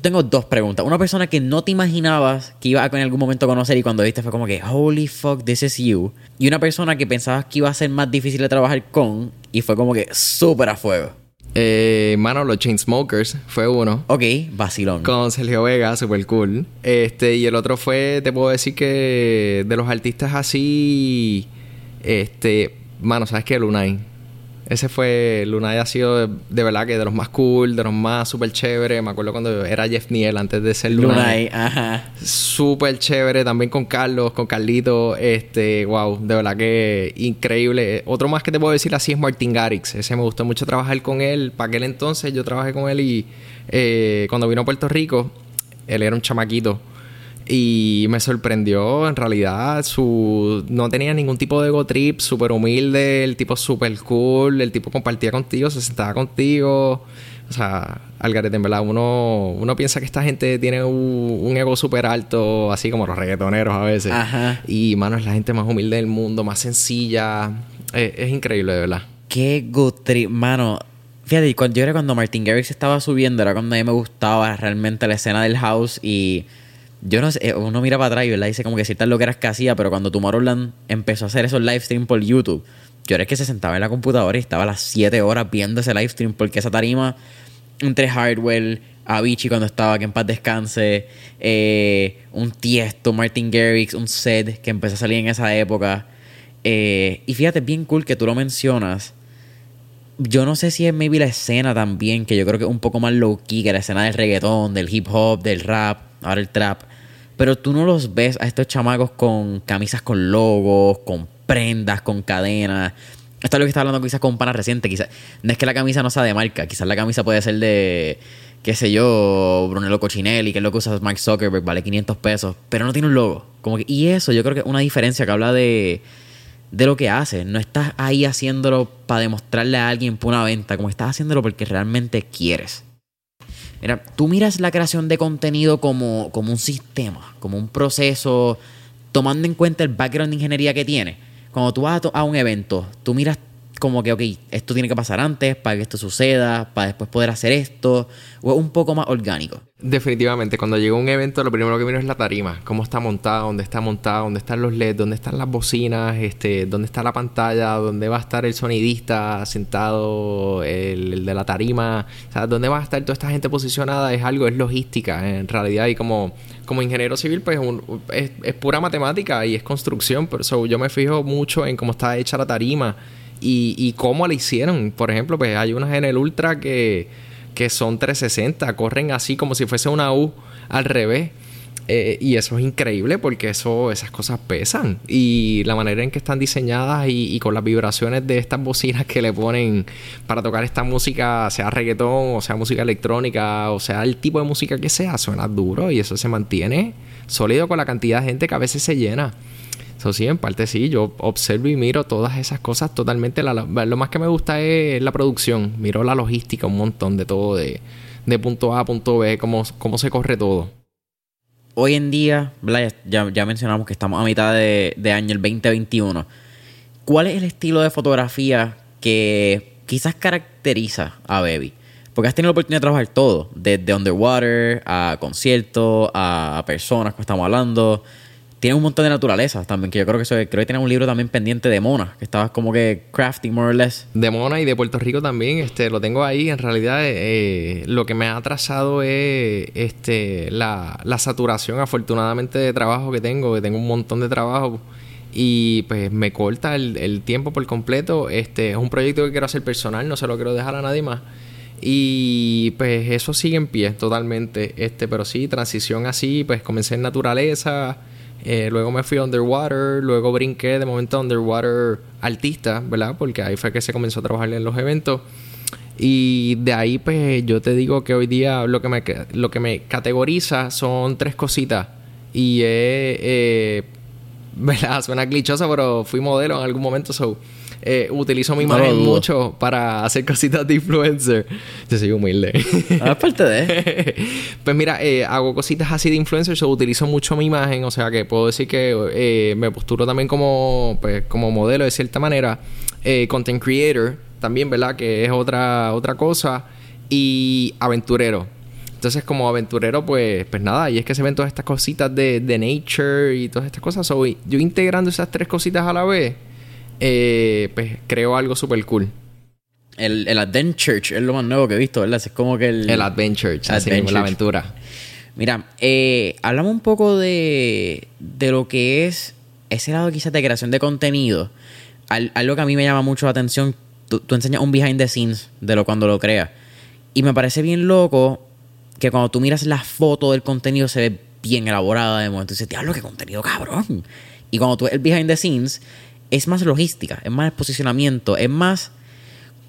Tengo dos preguntas. Una persona que no te imaginabas que iba a en algún momento conocer y cuando viste fue como que, holy fuck, this is you. Y una persona que pensabas que iba a ser más difícil de trabajar con y fue como que súper a fuego. Eh, mano, los Chainsmokers fue uno. Ok, vacilón. Con Sergio Vega, super cool. Este, y el otro fue, te puedo decir que de los artistas así, este, mano, ¿sabes qué? Lunay. Ese fue, Lunay ha sido de, verdad que de los más cool, de los más súper chévere. Me acuerdo cuando era Jeff Niel antes de ser Lunay. Lunay, ajá. Súper chévere, también con Carlos, con Carlito. Este, wow, de verdad que increíble. Otro más que te puedo decir así es Martin Garrix. Ese me gustó mucho trabajar con él. Para aquel entonces yo trabajé con él y eh, cuando vino a Puerto Rico, él era un chamaquito y me sorprendió, en realidad, su no tenía ningún tipo de ego trip, súper humilde, el tipo súper cool, el tipo compartía contigo, se sentaba contigo. O sea, Algarete, en verdad, uno, uno piensa que esta gente tiene un, ego súper alto, así como los reggaetoneros a veces. Ajá. Y, mano, es la gente más humilde del mundo, más sencilla. Es, increíble, de verdad. Qué ego trip, mano Fíjate, yo que cuando Martin Garrix estaba subiendo era cuando a mí me gustaba realmente la escena del house y yo no sé, uno mira para atrás y ¿verdad? dice como que ciertas lo que hacía, pero cuando Tomorrowland empezó a hacer esos live stream por YouTube, yo era que se sentaba en la computadora y estaba a las 7 horas viendo ese live stream porque esa tarima entre Hardwell, Avicii cuando estaba, que en paz descanse, eh, un Tiesto, Martin Garrix, un Zed que empezó a salir en esa época. Eh, y fíjate, bien cool que tú lo mencionas. Yo no sé si es maybe la escena también, que yo creo que es un poco más low key que la escena del reggaetón, del hip hop, del rap, ahora el trap. Pero tú no los ves a estos chamacos con camisas con logos, con prendas, con cadenas. Esto es lo que está hablando quizás con un pana reciente. Quizás, no es que la camisa no sea de marca, quizás la camisa puede ser de, qué sé yo, Brunello Cochinelli, que es lo que usa Mark Zuckerberg, vale 500 pesos, pero no tiene un logo. Como que, y eso yo creo que es una diferencia que habla de, de lo que haces. No estás ahí haciéndolo para demostrarle a alguien por una venta, como estás haciéndolo porque realmente quieres. Tú miras la creación de contenido como, como un sistema, como un proceso, tomando en cuenta el background de ingeniería que tiene. Cuando tú vas a, un evento, tú miras como que, ok, esto tiene que pasar antes para que esto suceda, para después poder hacer esto, o es un poco más orgánico. Definitivamente, cuando llega un evento, lo primero que miro es la tarima, cómo está montada, dónde está montada, dónde están los LEDs, dónde están las bocinas, este, dónde está la pantalla, dónde va a estar el sonidista sentado, el, de la tarima, o sea, dónde va a estar toda esta gente posicionada, es algo, es logística en realidad, y como, como ingeniero civil, pues es, pura matemática y es construcción, pero yo me fijo mucho en cómo está hecha la tarima y, y cómo la hicieron. Por ejemplo, pues hay unas en el Ultra que, que son 360, corren así como si fuese una U al revés. Eh, y eso es increíble porque eso, esas cosas pesan. Y la manera en que están diseñadas y, con las vibraciones de estas bocinas que le ponen para tocar esta música, sea reggaetón, o sea música electrónica, o sea el tipo de música que sea, suena duro y eso se mantiene sólido con la cantidad de gente que a veces se llena. Eso sí, en parte sí, yo observo y miro todas esas cosas totalmente. lo más que me gusta es la producción. Miro la logística un montón de todo, de, punto A a punto B, cómo, cómo se corre todo. Hoy en día, ya, ya mencionamos que estamos a mitad de, año, el 2021. ¿Cuál es el estilo de fotografía que quizás caracteriza a Baby? Porque has tenido la oportunidad de trabajar todo, desde underwater a conciertos, a personas que estamos hablando tiene un montón de naturaleza también, que yo creo que eso, creo que tiene un libro también pendiente de Mona, que estabas como que crafting more or less. De Mona y de Puerto Rico también, este, lo tengo ahí. En realidad, eh, lo que me ha atrasado es este, la, la saturación, afortunadamente, de trabajo que tengo, que tengo un montón de trabajo y pues me corta el, el, tiempo por completo. Este es un proyecto que quiero hacer personal, no se lo quiero dejar a nadie más. Y pues eso sigue en pie totalmente. Este, pero sí, transición así, pues comencé en naturaleza eh, luego me fui a Underwater, luego brinqué de momento a Underwater artista, ¿verdad? Porque ahí fue que se comenzó a trabajar en los eventos. Y de ahí, pues yo te digo que hoy día lo que me, lo que me categoriza son tres cositas. Y es, eh, ¿verdad? Suena clichosa, pero fui modelo en algún momento, so eh, utilizo mi imagen mucho para hacer cositas de influencer. Yo soy humilde. Ah, aparte de. pues mira, eh, hago cositas así de influencer, o utilizo mucho mi imagen, o sea que puedo decir que eh, me posturo también como, pues, como modelo de cierta manera. content creator también, ¿verdad? Que es otra, otra cosa. Y aventurero. Entonces, como aventurero, pues, pues nada, y es que se ven todas estas cositas de, de nature y todas estas cosas. Soy yo integrando esas tres cositas a la vez eh, pues creo algo súper cool. El, el Adventure es lo más nuevo que he visto, ¿verdad? Es como que el... El Adventure, la aventura. Mira, eh, hablamos un poco de, de lo que es ese lado quizás de creación de contenido. algo que a mí me llama mucho la atención, tú, enseñas un behind the scenes de lo cuando lo creas. Y me parece bien loco que cuando tú miras la foto del contenido se ve bien elaborada de momento. Y dices, diablo, qué contenido cabrón. Y cuando tú ves el behind the scenes, es más logística, es más posicionamiento, es más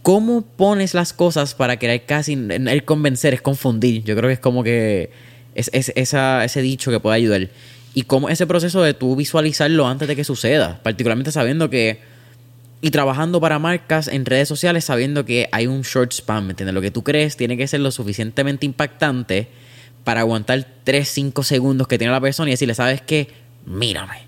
cómo pones las cosas para crear casi el convencer, es confundir. Yo creo que es como que es, ese dicho que puede ayudar. Y cómo ese proceso de tú visualizarlo antes de que suceda, particularmente sabiendo que y trabajando para marcas en redes sociales sabiendo que hay un short span, ¿me entiendes? Lo que tú crees tiene que ser lo suficientemente impactante para aguantar 3, 5 segundos que tiene la persona y decirle, ¿sabes qué? Mírame.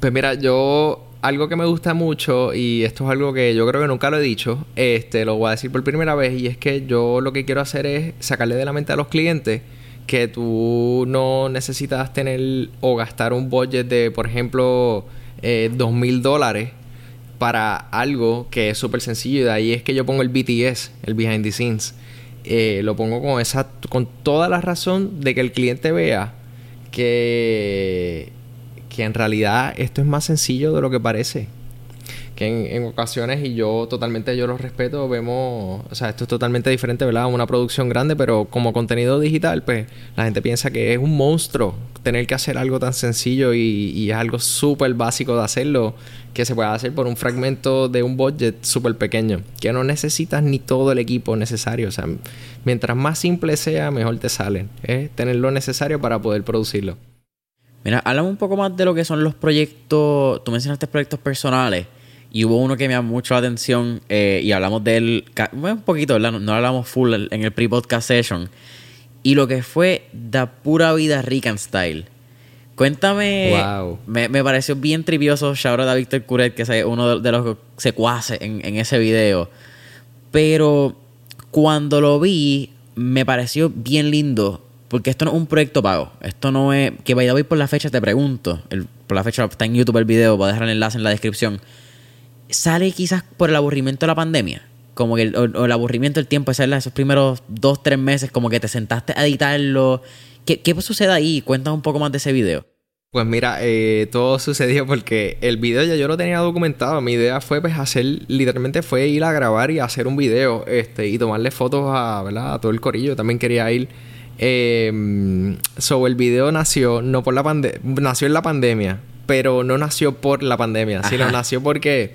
Pues mira, yo algo que me gusta mucho, y esto es algo que yo creo que nunca lo he dicho, este, lo voy a decir por primera vez, y es que yo lo que quiero hacer es sacarle de la mente a los clientes que tú no necesitas tener o gastar un budget de, por ejemplo, eh, dos mil dólares para algo que es súper sencillo. Y de ahí es que yo pongo el BTS, el Behind the Scenes. Eh, lo pongo con esa, con toda la razón de que el cliente vea que, que en realidad esto es más sencillo de lo que parece que en, ocasiones, y yo totalmente yo los respeto, vemos, o sea, esto es totalmente diferente, ¿verdad? Una producción grande, pero como contenido digital, pues la gente piensa que es un monstruo tener que hacer algo tan sencillo y, es algo súper básico de hacerlo, que se puede hacer por un fragmento de un budget súper pequeño, que no necesitas ni todo el equipo necesario, o sea, mientras más simple sea, mejor te salen, tener lo necesario para poder producirlo. Mira, háblame un poco más de lo que son los proyectos, tú mencionaste proyectos personales. Y hubo uno que me llamó mucho la atención eh, y hablamos de él un poquito, ¿verdad? No, hablamos full en el pre-podcast session. Y lo que fue Da Pura Vida Rican Style. Cuéntame. Wow. Me, pareció bien trivioso. Shout out a Víctor Curet, que es uno de, los secuaces en, en ese video. Pero cuando lo vi, me pareció bien lindo. Porque esto no es un proyecto pago. Esto no es. Que vaya a ir por la fecha, te pregunto. por la fecha está en YouTube el video. Voy a dejar el enlace en la descripción sale quizás por el aburrimiento de la pandemia. Como que el, o, el aburrimiento del tiempo, esos primeros dos, tres meses, como que te sentaste a editarlo. ¿Qué, qué sucede ahí? Cuéntame un poco más de ese video. Pues mira, eh, todo sucedió porque el video ya yo lo tenía documentado. Mi idea fue pues hacer, literalmente fue ir a grabar y hacer un video, este, y tomarle fotos a, ¿verdad? a todo el corillo. También quería ir. Eh, so el video nació no por la pandemia, nació en la pandemia, pero no nació por la pandemia, sino nació porque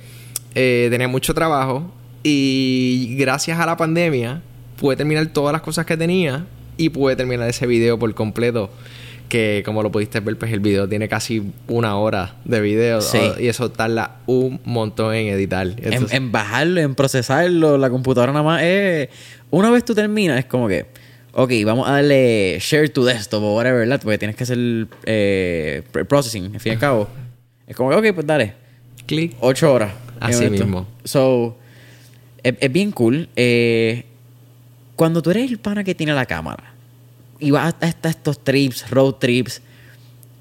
eh, tenía mucho trabajo y gracias a la pandemia pude terminar todas las cosas que tenía y pude terminar ese video por completo. Que como lo pudiste ver, pues el video tiene casi una hora de video y eso tarda un montón en editar. En, bajarlo, en procesarlo, la computadora nada más es... Una vez tú terminas, es como que ok, vamos a darle share to desktop o whatever, ¿verdad? Porque tienes que hacer eh, processing, al fin y al cabo. Es como, ok, pues dale. Clic. Ocho horas. Así mismo. So, es, bien cool. Eh, cuando tú eres el pana que tiene la cámara y vas hasta estos trips, road trips,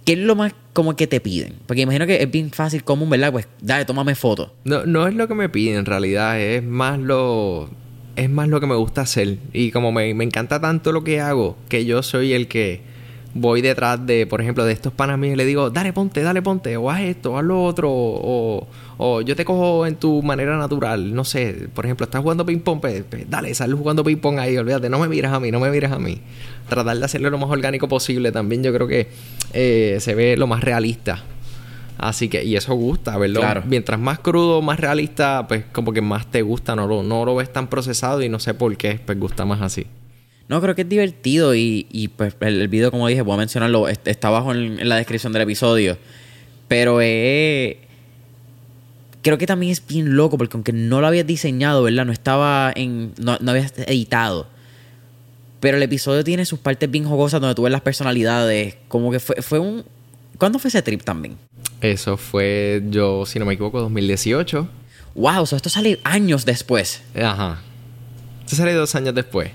¿qué es lo más como que te piden? Porque imagino que es bien fácil, común, ¿verdad? Pues dale, tómame foto. No, no es lo que me piden en realidad, es más lo. Es más lo que me gusta hacer. Y como me, me encanta tanto lo que hago, que yo soy el que voy detrás de, por ejemplo, de estos panas míos y le digo, dale, ponte, dale, ponte, o haz esto, haz lo otro, o, o yo te cojo en tu manera natural, no sé, por ejemplo, estás jugando ping-pong, pues, pues, dale, sal jugando ping-pong ahí, olvídate, no me miras a mí, no me miras a mí. Tratar de hacerlo lo más orgánico posible también, yo creo que eh, se ve lo más realista. Así que, y eso gusta, ¿verdad? Mientras más crudo, más realista, pues como que más te gusta, no lo, no lo ves tan procesado y no sé por qué, pues gusta más así. No, creo que es divertido y, y pues el, video, como dije, voy a mencionarlo, está abajo en, la descripción del episodio. Pero eh, creo que también es bien loco porque aunque no lo habías diseñado, ¿verdad? No estaba en... No, no habías editado. Pero el episodio tiene sus partes bien jugosas donde tú ves las personalidades. Como que fue, fue un... ¿Cuándo fue ese trip también? Eso fue yo, si no me equivoco, 2018. Wow, esto sale años después. Ajá. Esto sale dos años después.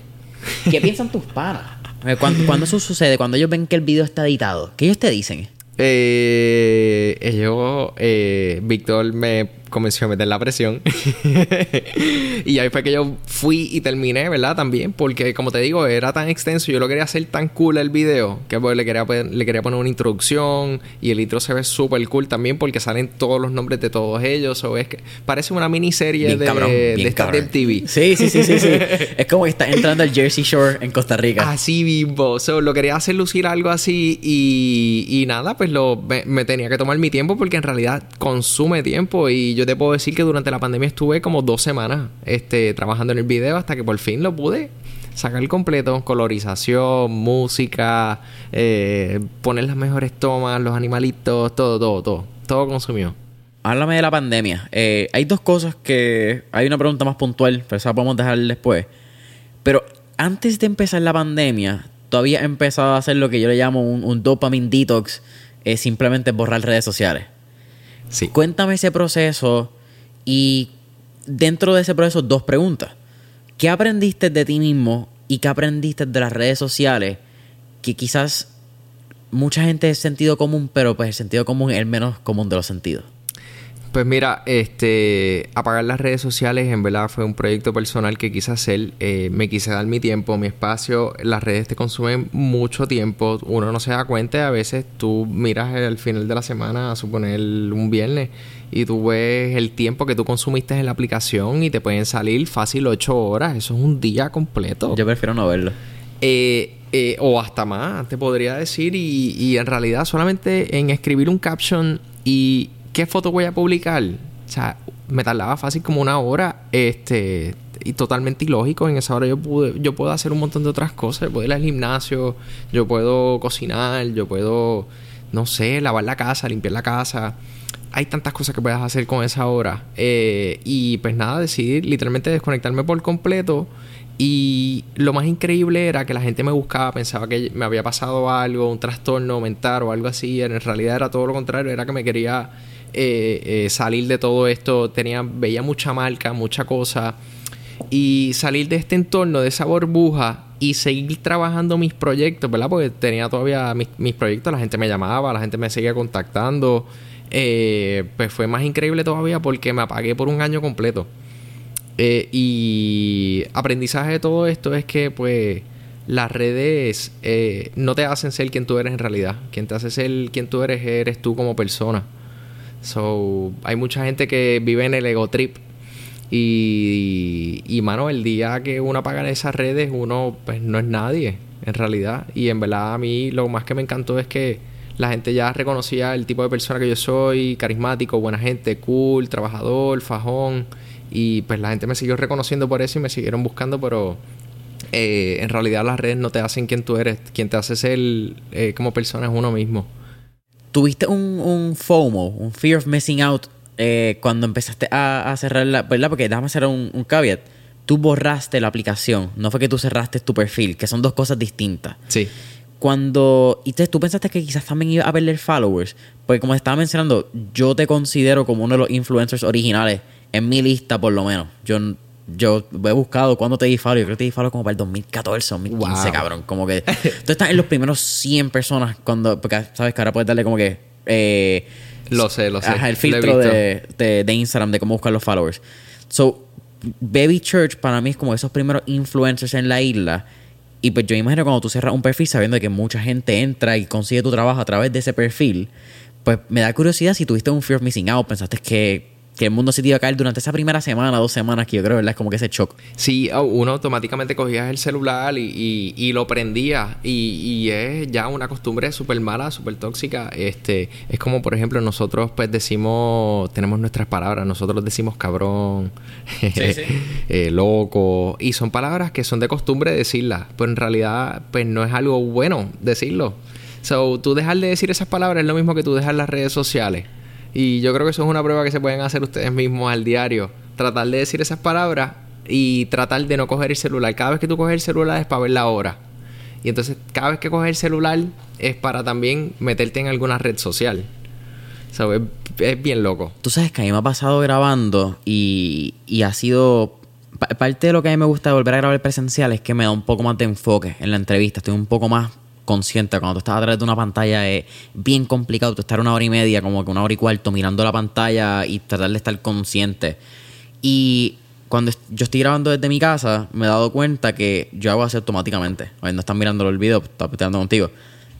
¿Qué piensan tus panas? Eh, ¿Cuándo, eso sucede? Cuando ellos ven que el video está editado, ¿qué ellos te dicen? Eh, ellos, eh, Víctor me convenció a meter la presión. y ahí fue que yo fui y terminé, ¿verdad? También, porque como te digo, era tan extenso, yo lo quería hacer tan cool el video, que pues, le, quería, le quería poner una introducción y el intro se ve súper cool también porque salen todos los nombres de todos ellos. O es que parece una miniserie de, de esta TV. Sí, sí, sí, sí, sí. es como que está entrando al Jersey Shore en Costa Rica. Así vivo. So, lo quería hacer lucir algo así y, y nada, pues lo, me, me tenía que tomar mi tiempo porque en realidad consume tiempo y yo te puedo decir que durante la pandemia estuve como dos semanas este, trabajando en el video hasta que por fin lo pude sacar completo, colorización, música, eh, poner las mejores tomas, los animalitos, todo, todo, todo, todo consumió. Háblame de la pandemia. Eh, hay dos cosas que... Hay una pregunta más puntual, pero esa podemos dejar después. Pero antes de empezar la pandemia, todavía he empezado a hacer lo que yo le llamo un, un dopamine detox, es simplemente borrar redes sociales. Sí. Cuéntame ese proceso y dentro de ese proceso dos preguntas. ¿Qué aprendiste de ti mismo y qué aprendiste de las redes sociales que quizás mucha gente es sentido común, pero pues el sentido común es el menos común de los sentidos? Pues mira, este, apagar las redes sociales en verdad fue un proyecto personal que quise hacer. Eh, me quise dar mi tiempo, mi espacio. Las redes te consumen mucho tiempo. Uno no se da cuenta. A veces tú miras al final de la semana, a suponer un viernes, y tú ves el tiempo que tú consumiste en la aplicación y te pueden salir fácil ocho horas. Eso es un día completo. Yo prefiero no verlo. Eh, eh, o hasta más, te podría decir. Y, y en realidad solamente en escribir un caption y ¿qué foto voy a publicar? O sea, me tardaba fácil como una hora, este, y totalmente ilógico. En esa hora yo pude, yo puedo hacer un montón de otras cosas. Yo puedo ir al gimnasio, yo puedo cocinar, yo puedo, no sé, lavar la casa, limpiar la casa. Hay tantas cosas que puedes hacer con esa hora. Eh, y pues nada, decidí literalmente desconectarme por completo. Y lo más increíble era que la gente me buscaba, pensaba que me había pasado algo, un trastorno mental o algo así. En realidad era todo lo contrario, era que me quería eh, eh, salir de todo esto, tenía, veía mucha marca, mucha cosa. Y salir de este entorno, de esa burbuja y seguir trabajando mis proyectos, ¿verdad? Porque tenía todavía mis, proyectos, la gente me llamaba, la gente me seguía contactando. Eh, pues fue más increíble todavía porque me apagué por un año completo. y aprendizaje de todo esto es que, pues, las redes no te hacen ser quien tú eres en realidad. Quien te hace ser quien tú eres, eres tú como persona. So, hay mucha gente que vive en el ego trip. Y, y mano, el día que uno apaga esas redes, uno pues no es nadie, en realidad. Y en verdad a mí lo más que me encantó es que la gente ya reconocía el tipo de persona que yo soy, carismático, buena gente, cool, trabajador, fajón. Y pues la gente me siguió reconociendo por eso y me siguieron buscando, pero eh, en realidad las redes no te hacen quien tú eres. Quien te hace ser eh, como persona es uno mismo. ¿Tuviste un, un FOMO, un Fear of Missing Out, eh, cuando empezaste a, a cerrar la. ¿Verdad? Porque déjame hacer un, un caveat. Tú borraste la aplicación, no fue que tú cerraste tu perfil, que son dos cosas distintas. Sí. Cuando. Y tú pensaste que quizás también iba a perder followers. Porque como estaba mencionando, yo te considero como uno de los influencers originales en mi lista, por lo menos. Yo yo he buscado cuándo te di follow. Yo creo que te di follow como para el 2014, 2015, cabrón. Como que tú estás en los primeros 100 personas cuando. Porque sabes que ahora puedes darle como que. Eh, lo sé, lo sé. Ajá, el filtro de, de, Instagram de cómo buscar los followers. So, Baby Church para mí es como esos primeros influencers en la isla. Y pues yo imagino cuando tú cierras un perfil sabiendo que mucha gente entra y consigue tu trabajo a través de ese perfil, pues me da curiosidad si tuviste un fear of missing out, pensaste que que el mundo se te iba a caer durante esa primera semana, dos semanas, que yo creo, ¿verdad? Es como que ese shock. Sí, uno automáticamente cogía el celular y, y, lo prendía. Y, y, es ya una costumbre súper mala, súper tóxica. Este, es como, por ejemplo, nosotros pues decimos, tenemos nuestras palabras, nosotros decimos cabrón, eh, loco. Y son palabras que son de costumbre decirlas. Pero en realidad, pues no es algo bueno decirlo. So, tú dejar de decir esas palabras es lo mismo que tú dejar las redes sociales. Y yo creo que eso es una prueba que se pueden hacer ustedes mismos al diario. Tratar de decir esas palabras y tratar de no coger el celular. Cada vez que tú coges el celular es para ver la hora. Y entonces cada vez que coges el celular es para también meterte en alguna red social. O es, bien loco. Tú sabes que a mí me ha pasado grabando y, y ha sido... Parte de lo que a mí me gusta de volver a grabar presencial es que me da un poco más de enfoque en la entrevista. Estoy un poco más consciente. Cuando tú estás atrás de una pantalla es bien complicado tú estar una hora y media, como que una hora y cuarto mirando la pantalla y tratar de estar consciente. Y cuando yo estoy grabando desde mi casa, me he dado cuenta que yo hago así automáticamente. no están mirando el video, está peleando contigo.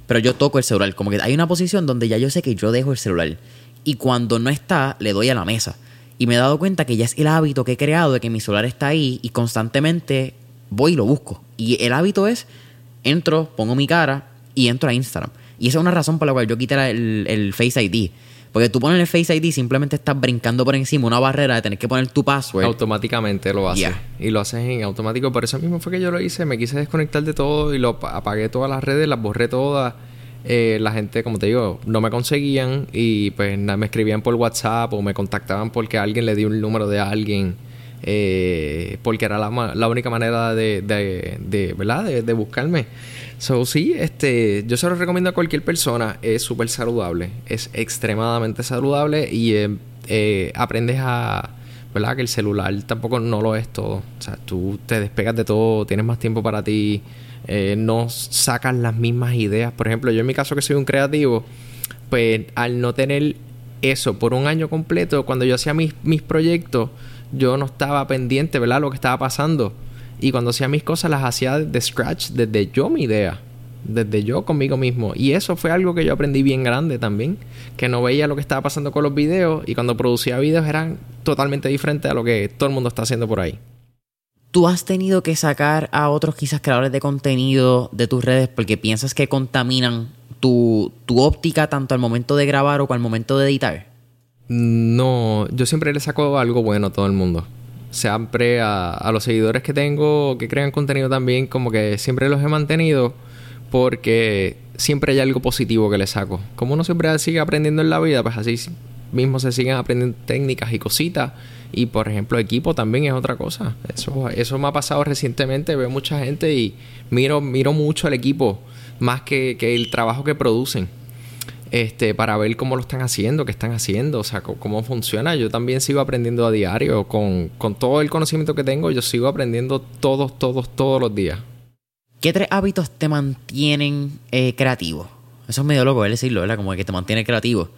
Pero yo toco el celular. Como que hay una posición donde ya yo sé que yo dejo el celular. Y cuando no está, le doy a la mesa. Y me he dado cuenta que ya es el hábito que he creado de que mi celular está ahí y constantemente voy y lo busco. Y el hábito es entro, pongo mi cara y entro a Instagram. Y esa es una razón por la cual yo quité el, Face ID. Porque tú pones el Face ID simplemente estás brincando por encima una barrera de tener que poner tu password. Automáticamente lo haces. Y lo haces en automático. Por eso mismo fue que yo lo hice. Me quise desconectar de todo y lo apagué todas las redes, las borré todas. Eh, la gente, como te digo, no me conseguían y pues me escribían por WhatsApp o me contactaban porque alguien le dio un número de alguien. Eh, porque era la, única manera de, ¿verdad? De, buscarme. So, sí, este, yo se lo recomiendo a cualquier persona. Es súper saludable. Es extremadamente saludable y eh, eh, aprendes a... ¿Verdad? Que el celular tampoco no lo es todo. O sea, tú te despegas de todo, tienes más tiempo para ti, no sacas las mismas ideas. Por ejemplo, yo en mi caso que soy un creativo, pues al no tener eso por un año completo, cuando yo hacía mis, mis proyectos, yo no estaba pendiente, ¿verdad? Lo que estaba pasando. Y cuando hacía mis cosas las hacía de scratch, desde yo mi idea, desde yo conmigo mismo. Y eso fue algo que yo aprendí bien grande también, que no veía lo que estaba pasando con los videos y cuando producía videos eran totalmente diferentes a lo que todo el mundo está haciendo por ahí. ¿Tú has tenido que sacar a otros quizás creadores de contenido de tus redes porque piensas que contaminan tu, tu óptica tanto al momento de grabar o al momento de editar? No, yo siempre le saco algo bueno a todo el mundo siempre a, a, los seguidores que tengo que crean contenido también, como que siempre los he mantenido porque siempre hay algo positivo que les saco. Como uno siempre sigue aprendiendo en la vida, pues así mismo se siguen aprendiendo técnicas y cositas. Y por ejemplo, equipo también es otra cosa. Eso, eso me ha pasado recientemente. Veo mucha gente y miro, miro mucho al equipo, más que, que el trabajo que producen este, para ver cómo lo están haciendo, qué están haciendo, o sea, cómo funciona. Yo también sigo aprendiendo a diario, con, todo el conocimiento que tengo, yo sigo aprendiendo todos, todos, todos los días. ¿Qué tres hábitos te mantienen eh, creativo? Eso es medio loco, ¿verdad? decirlo, ¿verdad? Como que te mantiene creativo.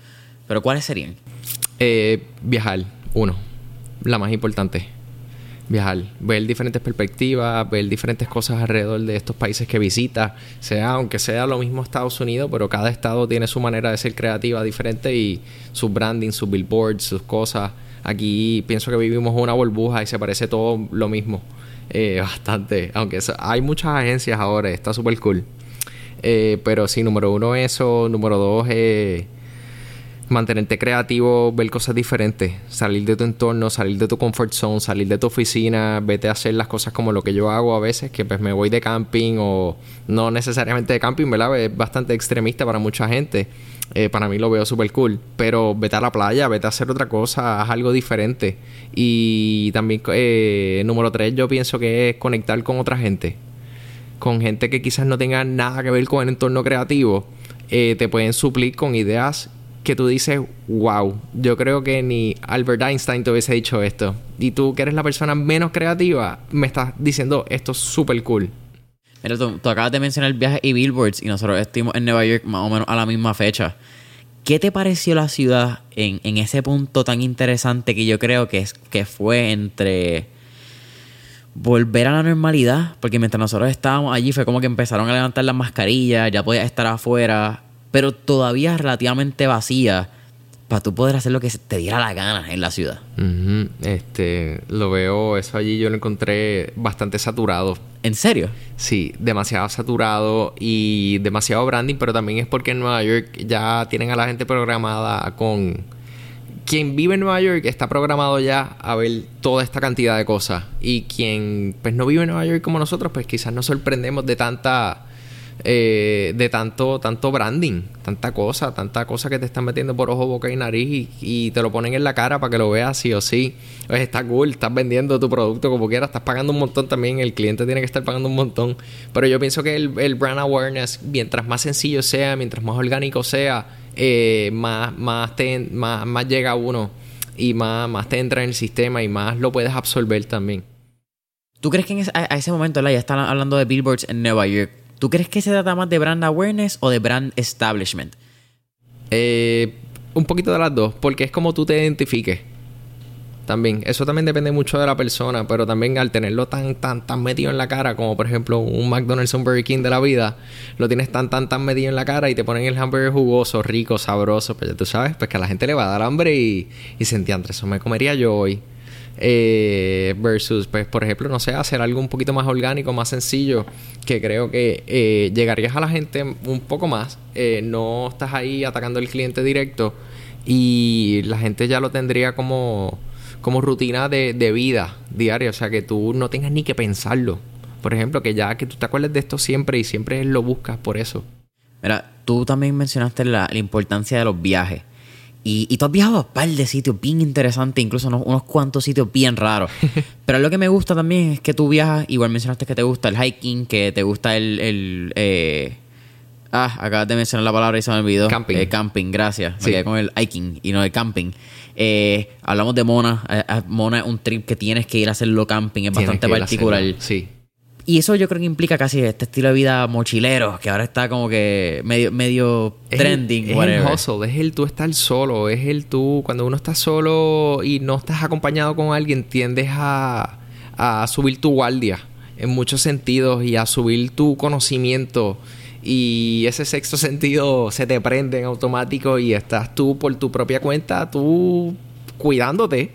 Pero ¿cuáles serían? Eh, viajar, uno. La más importante viajar, ver diferentes perspectivas, ver diferentes cosas alrededor de estos países que visitas, sea aunque sea lo mismo Estados Unidos, pero cada estado tiene su manera de ser creativa diferente y su branding, sus billboards, sus cosas. Aquí pienso que vivimos una burbuja y se parece todo lo mismo. Eh, bastante, aunque hay muchas agencias ahora, está súper cool. Eh, pero sí, número uno eso, número dos eh, mantenerte creativo, ver cosas diferentes, salir de tu entorno, salir de tu comfort zone, salir de tu oficina, vete a hacer las cosas como lo que yo hago a veces, que pues me voy de camping o no necesariamente de camping, ¿verdad? Es bastante extremista para mucha gente. Eh, para mí lo veo súper cool. Pero vete a la playa, vete a hacer otra cosa, haz algo diferente. Y también, eh, número tres, yo pienso que es conectar con otra gente. Con gente que quizás no tenga nada que ver con el entorno creativo. Eh, te pueden suplir con ideas que tú dices, wow, yo creo que ni Albert Einstein te hubiese dicho esto. Y tú, que eres la persona menos creativa, me estás diciendo esto súper cool. Mira, tú, acabas de mencionar viajes y billboards y nosotros estuvimos en Nueva York más o menos a la misma fecha. ¿Qué te pareció la ciudad en, en ese punto tan interesante que yo creo que, es, que fue entre volver a la normalidad? Porque mientras nosotros estábamos allí fue como que empezaron a levantar las mascarillas, ya podías estar afuera pero todavía relativamente vacía para tú poder hacer lo que te diera la gana en la ciudad. Este, lo veo, eso allí yo lo encontré bastante saturado. ¿En serio? Sí, demasiado saturado y demasiado branding, pero también es porque en Nueva York ya tienen a la gente programada con... Quien vive en Nueva York está programado ya a ver toda esta cantidad de cosas. Y quien pues no vive en Nueva York como nosotros, pues quizás nos sorprendemos de tanta eh, de tanto, tanto branding, tanta cosa, tanta cosa que te están metiendo por ojo, boca y nariz y, te lo ponen en la cara para que lo veas sí o sí. Pues está cool, estás vendiendo tu producto como quieras, estás pagando un montón también, el cliente tiene que estar pagando un montón. Pero yo pienso que el, el brand awareness, mientras más sencillo sea, mientras más orgánico sea, eh, más, más, te, más, llega uno y más, más te entra en el sistema y más lo puedes absorber también. ¿Tú crees que en ese, a, ese momento ya están hablando de billboards en Nueva York? ¿Tú crees que se trata más de brand awareness o de brand establishment? Eh, un poquito de las dos, porque es como tú te identifiques. También, eso también depende mucho de la persona, pero también al tenerlo tan, tan, tan metido en la cara, como por ejemplo un McDonald's, un Burger King de la vida, lo tienes tan, tan, tan metido en la cara y te ponen el hamburger jugoso, rico, sabroso, pues ya tú sabes, pues que a la gente le va a dar hambre y, y se eso me comería yo hoy. Eh, versus, pues, por ejemplo, no sé, hacer algo un poquito más orgánico, más sencillo, que creo que eh, llegarías a la gente un poco más, eh, no estás ahí atacando al cliente directo y la gente ya lo tendría como, como rutina de, de vida diaria, o sea, que tú no tengas ni que pensarlo. Por ejemplo, que ya que tú te acuerdes de esto siempre y siempre lo buscas por eso. Mira, tú también mencionaste la, la importancia de los viajes. Y, y tú has viajado a un par de sitios bien interesantes, incluso unos, unos cuantos sitios bien raros. Pero lo que me gusta también es que tú viajas, igual mencionaste que te gusta el hiking, que te gusta el... el eh, ah, acabas de mencionar la palabra y se me olvidó. Camping. Eh, camping, gracias. Sí. Me quedé con el hiking y no el camping. Eh, hablamos de Mona. Eh, eh, Mona es un trip que tienes que ir a hacerlo camping. Es Tienes bastante particular. Sí. Y eso yo creo que implica casi este estilo de vida mochilero, que ahora está como que medio, medio Es trending, el, es whatever. el hustle, es el tú estar solo, es el tú, cuando uno está solo y no estás acompañado con alguien, tiendes a, a subir tu guardia en muchos sentidos y a subir tu conocimiento y ese sexto sentido se te prende en automático y estás tú por tu propia cuenta, tú cuidándote.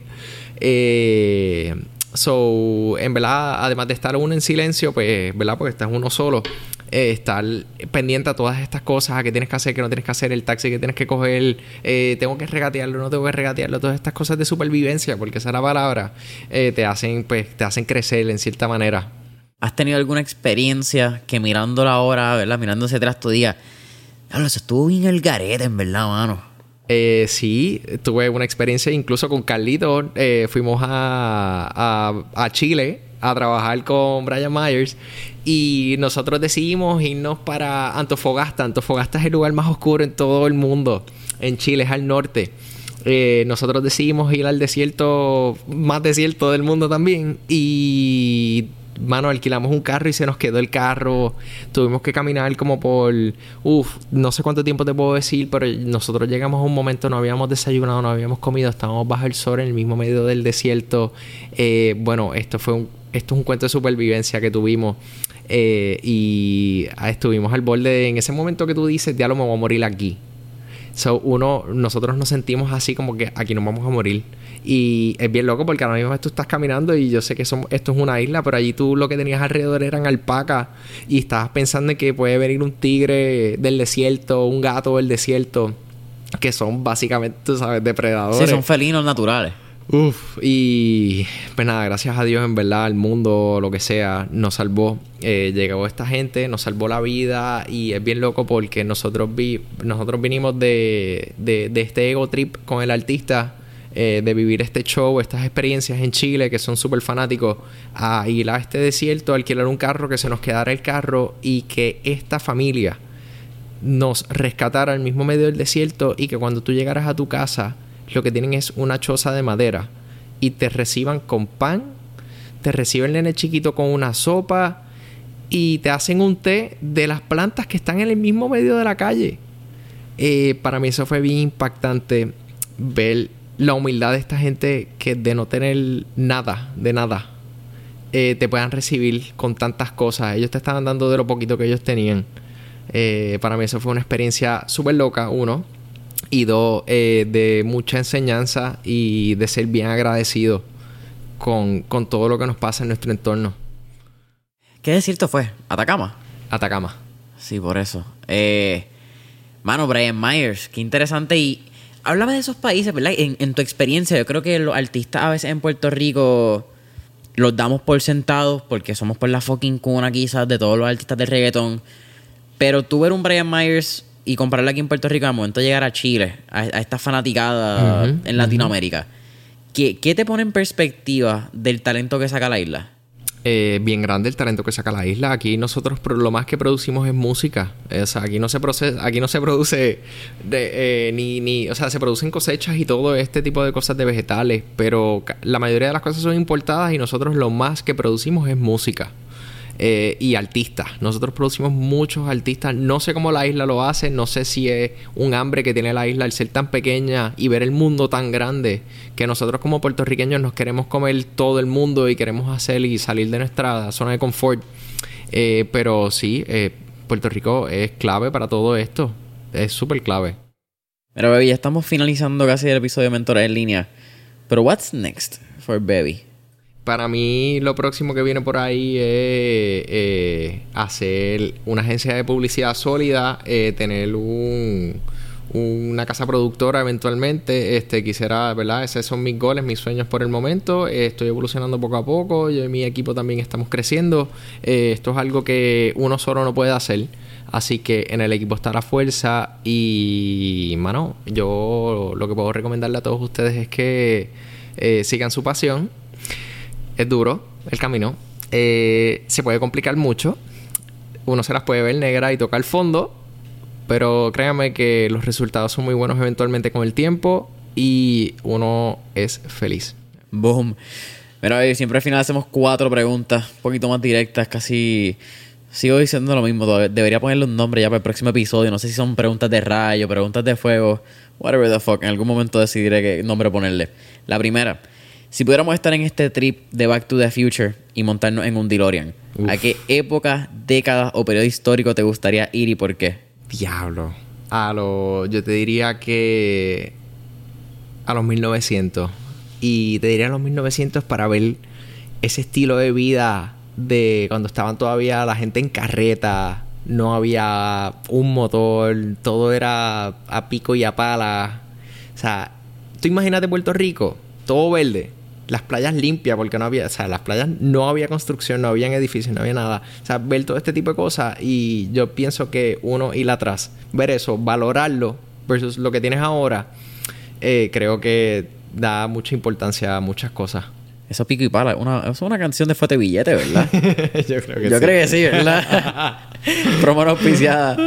Eh, so, en verdad, además de estar uno en silencio, pues, ¿verdad? Porque estás uno solo, eh, estar pendiente a todas estas cosas, a qué tienes que hacer, qué no tienes que hacer, el taxi que tienes que coger, eh, tengo que regatearlo, no tengo que regatearlo, todas estas cosas de supervivencia, porque esa es la palabra, eh, te hacen, pues, te hacen crecer en cierta manera. ¿Has tenido alguna experiencia que mirándola ahora, ¿verdad? Mirándose atrás tu día, diablo, eso estuvo bien el garete, en verdad, mano. Eh, sí, tuve una experiencia incluso con Carlito. eh, fuimos a, a, Chile a trabajar con Brian Myers y nosotros decidimos irnos para Antofagasta. Antofagasta es el lugar más oscuro en todo el mundo. En Chile es al norte. Eh, nosotros decidimos ir al desierto más desierto del mundo también y mano, alquilamos un carro y se nos quedó el carro. Tuvimos que caminar como por, uff, no sé cuánto tiempo te puedo decir, pero nosotros llegamos a un momento, no habíamos desayunado, no habíamos comido, estábamos bajo el sol en el mismo medio del desierto. Eh, bueno, esto fue un, esto es un cuento de supervivencia que tuvimos. Eh, y ah, estuvimos al borde de, en ese momento que tú dices, ya lo me voy a morir aquí. So, uno, nosotros nos sentimos así como que aquí nos vamos a morir. Y es bien loco porque ahora mismo tú estás caminando y yo sé que somos, esto es una isla, pero allí tú lo que tenías alrededor eran alpacas y estabas pensando en que puede venir un tigre del desierto, un gato del desierto, que son básicamente, tú sabes, depredadores. Sí, son felinos naturales. Uf, y pues nada, gracias a Dios, en verdad, el mundo, lo que sea, nos salvó. Eh, llegó esta gente, nos salvó la vida y es bien loco porque nosotros vi, nosotros vinimos de, de, este ego trip con el artista, eh, de vivir este show, estas experiencias en Chile que son súper fanáticos, a ir a este desierto, alquilar un carro, que se nos quedara el carro y que esta familia nos rescatara al mismo medio del desierto y que cuando tú llegaras a tu casa lo que tienen es una choza de madera y te reciban con pan, te recibe el nene chiquito con una sopa y te hacen un té de las plantas que están en el mismo medio de la calle. Eh, para mí eso fue bien impactante ver la humildad de esta gente que de no tener nada, de nada, eh, te puedan recibir con tantas cosas. Ellos te estaban dando de lo poquito que ellos tenían. Eh, para mí eso fue una experiencia súper loca, uno. Y dos, eh, de mucha enseñanza y de ser bien agradecido con, con todo lo que nos pasa en nuestro entorno. ¿Qué desierto fue? ¿Atacama? Atacama. Sí, por eso. Eh, mano, Brian Myers, qué interesante. Y háblame de esos países, ¿verdad? En, en tu experiencia, yo creo que los artistas a veces en Puerto Rico los damos por sentados porque somos por la fucking cuna quizás de todos los artistas del reggaetón. Pero tú ver un Brian Myers y comprarlo aquí en Puerto Rico al momento de llegar a Chile, a, a esta fanaticada en Latinoamérica, ¿qué, ¿qué te pone en perspectiva del talento que saca la isla? eh, bien grande el talento que saca la isla. Aquí nosotros lo más que producimos es música. Eh, O sea, aquí no se procesa, aquí no se produce de, eh, ni, ni, o sea, se producen cosechas y todo este tipo de cosas de vegetales, pero la mayoría de las cosas son importadas y nosotros lo más que producimos es música. Eh, y artistas. Nosotros producimos muchos artistas. No sé cómo la isla lo hace. No sé si es un hambre que tiene la isla al ser tan pequeña y ver el mundo tan grande que nosotros como puertorriqueños nos queremos comer todo el mundo y queremos hacer y salir de nuestra zona de confort. Eh, pero sí, eh, Puerto Rico es clave para todo esto. Es súper clave. Pero, baby, ya estamos finalizando casi el episodio de Mentores en línea. Pero, what's next for Baby? Para mí lo próximo que viene por ahí es eh, hacer una agencia de publicidad sólida, eh, tener un, una casa productora eventualmente. Este, quisiera, ¿verdad? Esos son mis goles, mis sueños por el momento. Estoy evolucionando poco a poco. Yo y mi equipo también estamos creciendo. Eh, esto es algo que uno solo no puede hacer. Así que en el equipo está la fuerza. Y, mano, yo lo que puedo recomendarle a todos ustedes es que eh, sigan su pasión. Es duro el camino. se puede complicar mucho. Uno se las puede ver negra y tocar el fondo pero créanme que los resultados son muy buenos eventualmente con el tiempo y uno es feliz. Boom. Mira, siempre al final hacemos cuatro preguntas, un poquito más directas, casi... Sigo diciendo lo mismo, debería ponerle un nombre ya para el próximo episodio. No sé si son preguntas de rayo, preguntas de fuego, whatever the fuck. En algún momento decidiré qué nombre ponerle. La primera, si pudiéramos estar en este trip de Back to the Future y montarnos en un DeLorean, ¿a qué época, décadas o periodo histórico te gustaría ir y por qué? Diablo. A lo. Yo te diría que. A los 1900. Y te diría a los 1900 para ver ese estilo de vida de cuando estaban todavía la gente en carreta. No había un motor. Todo era a pico y a pala. O sea, tú imagínate Puerto Rico. Todo verde las playas limpias, porque no había, o sea, las playas no había construcción, no habían edificios, no había nada. O sea, ver todo este tipo de cosas y yo pienso que uno ir atrás, ver eso, valorarlo versus lo que tienes ahora, eh, creo que da mucha importancia a muchas cosas. Eso pico y pala, una, es una canción de Fuete Billete, ¿verdad? yo creo que yo creo que sí, ¿verdad? Promo auspiciada.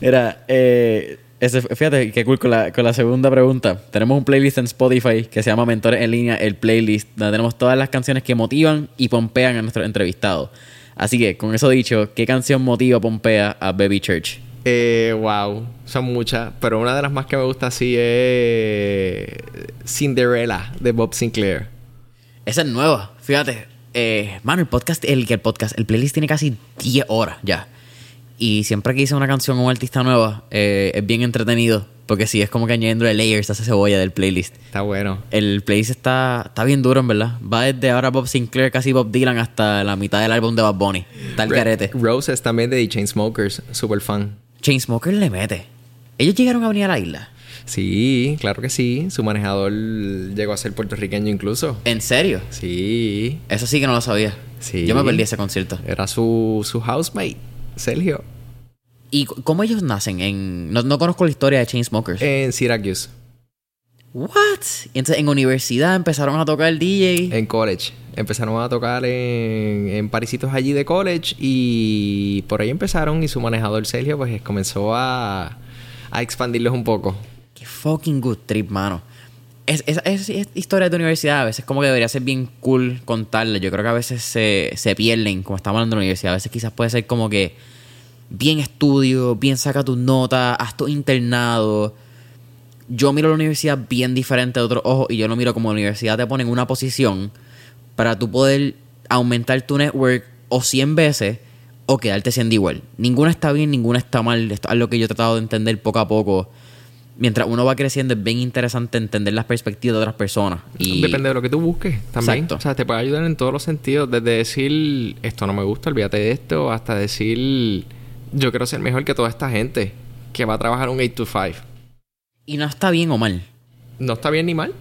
Era, eh fíjate qué cool con la, con la segunda pregunta. Tenemos un playlist en Spotify que se llama Mentores en línea, el playlist, donde tenemos todas las canciones que motivan y pompean a nuestros entrevistados. Así que, con eso dicho, ¿qué canción motiva o pompea a Baby Church? Eh, wow, son muchas, pero una de las más que me gusta así es Cinderella de Bob Sinclair. Esa es nueva, fíjate. Eh, mano, el podcast, el, el podcast, el playlist tiene casi 10 horas ya. Y siempre que hice una canción con un artista nueva, eh, es bien entretenido. Porque sí, es como que añadiendo layers a esa cebolla del playlist. Está bueno. El playlist está, está bien duro, en verdad. Va desde ahora Bob Sinclair, casi Bob Dylan, hasta la mitad del álbum de Bob Bunny. Está el carete. Roses también de Chainsmokers, super fan. Chainsmokers le mete. ¿Ellos llegaron a venir a la isla? Sí, claro que sí. Su manejador llegó a ser puertorriqueño incluso. ¿En serio? Sí. Eso sí que no lo sabía. Sí. Yo me perdí ese concierto. Era su, su housemate. Sergio. ¿Y cómo ellos nacen? En, no, conozco la historia de Chainsmokers. En Syracuse. ¿What? entonces en universidad empezaron a tocar el DJ. En college. Empezaron a tocar en, en parisitos allí de college y por ahí empezaron y su manejador Sergio pues comenzó a, a expandirlos un poco. Qué fucking good trip, mano. Es, es, es, historia de universidad a veces como que debería ser bien cool contarle. Yo creo que a veces se, se pierden, como estamos hablando de la universidad. A veces quizás puede ser como que bien estudio, bien saca tus notas, haz tu internado. Yo miro la universidad bien diferente de otros ojos y yo lo miro como la universidad te pone en una posición para tú poder aumentar tu network o 100 veces o quedarte siendo igual. Ninguna está bien, ninguna está mal. Esto es algo que yo he tratado de entender poco a poco. Mientras uno va creciendo es bien interesante entender las perspectivas de otras personas. Y... Depende de lo que tú busques también. Exacto. O sea, te puede ayudar en todos los sentidos. Desde decir, esto no me gusta, olvídate de esto, hasta decir yo quiero ser mejor que toda esta gente que va a trabajar un 8 to 5. Y no está bien o mal. No está bien ni mal.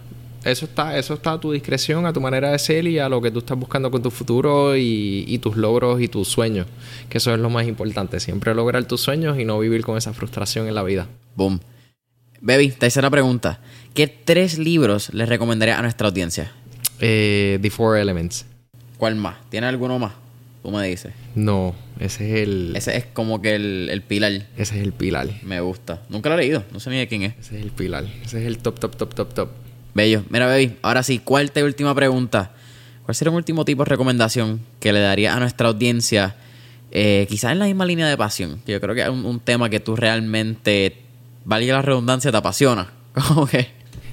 Eso está, eso está a tu discreción, a tu manera de ser y a lo que tú estás buscando con tu futuro y, tus logros y tus sueños. Que eso es lo más importante. Siempre lograr tus sueños y no vivir con esa frustración en la vida. Boom. Baby, tercera pregunta. ¿Qué tres libros les recomendaría a nuestra audiencia? Eh, The Four Elements. ¿Cuál más? ¿Tiene alguno más? Tú me dices. No, ese es el. Ese es como que el, el pilar. Ese es el pilar. Me gusta. Nunca lo he leído, no sé ni de quién es. Ese es el pilar. Ese es el top, top, top, top, top. Bello. Mira, baby, ahora sí, cuarta y última pregunta. ¿Cuál sería un último tipo de recomendación que le daría a nuestra audiencia? Eh, quizás en la misma línea de pasión. Que yo creo que es un, un tema que tú realmente, valga la redundancia, te apasiona.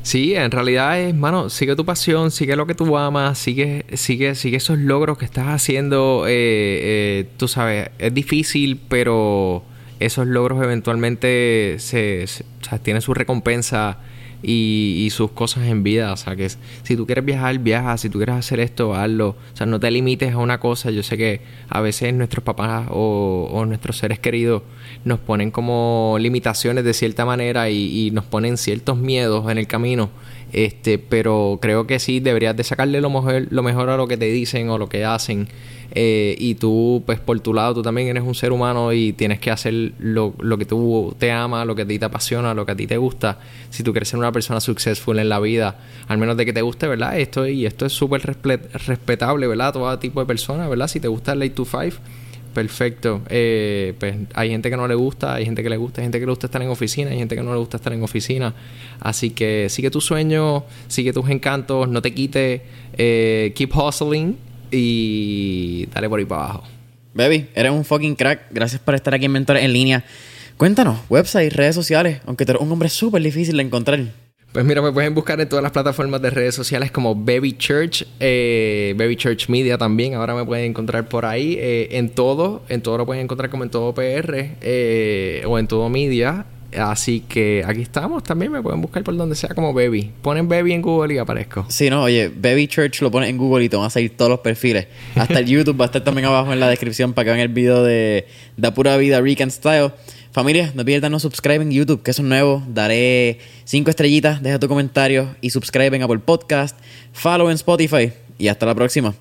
Sí, en realidad es, mano, sigue tu pasión, sigue lo que tú amas, sigue, sigue, sigue esos logros que estás haciendo. Eh, eh, tú sabes, es difícil, pero esos logros eventualmente se, o sea, tienen su recompensa. Y, sus cosas en vida. O sea, que si tú quieres viajar, viaja. Si tú quieres hacer esto, hazlo. O sea, no te limites a una cosa. Yo sé que a veces nuestros papás o, nuestros seres queridos nos ponen como limitaciones de cierta manera y, y nos ponen ciertos miedos en el camino. Este, pero creo que sí deberías de sacarle lo mejor, lo mejor a lo que te dicen o lo que hacen. Eh, y tú, pues por tu lado, tú también eres un ser humano y tienes que hacer lo, lo, que tú te ama, lo que a ti te apasiona, lo que a ti te gusta. Si tú quieres ser una persona successful en la vida, al menos de que te guste, ¿verdad? Esto y esto es súper respetable, ¿verdad? Todo tipo de personas, ¿verdad? Si te gusta el 8 to 5, perfecto. Eh, pues hay gente que no le gusta, hay gente que le gusta, hay gente que le gusta estar en oficina, hay gente que no le gusta estar en oficina. Así que sigue tus sueños, sigue tus encantos, no te quites, eh, keep hustling y dale por ahí para abajo. Baby, eres un fucking crack. Gracias por estar aquí en Mentores en línea. Cuéntanos, website, redes sociales, aunque tú eres un hombre súper difícil de encontrar. Pues mira, me pueden buscar en todas las plataformas de redes sociales como Baby Church, eh, Baby Church Media también. Ahora me pueden encontrar por ahí. Eh, en todo, en todo lo pueden encontrar como en todo PR eh, o en todo media. Así que aquí estamos. También me pueden buscar por donde sea como Baby. Ponen Baby en Google y aparezco. Sí, no, oye, Baby Church lo pones en Google y te van a salir todos los perfiles. Hasta el YouTube va a estar también abajo en la descripción para que vean el video de Da Pura Vida Rican Style. Familia, no olvides darnos subscribe en YouTube, que es un nuevo. Daré cinco estrellitas, deja tu comentario y subscribe en Apple Podcast, follow en Spotify y hasta la próxima.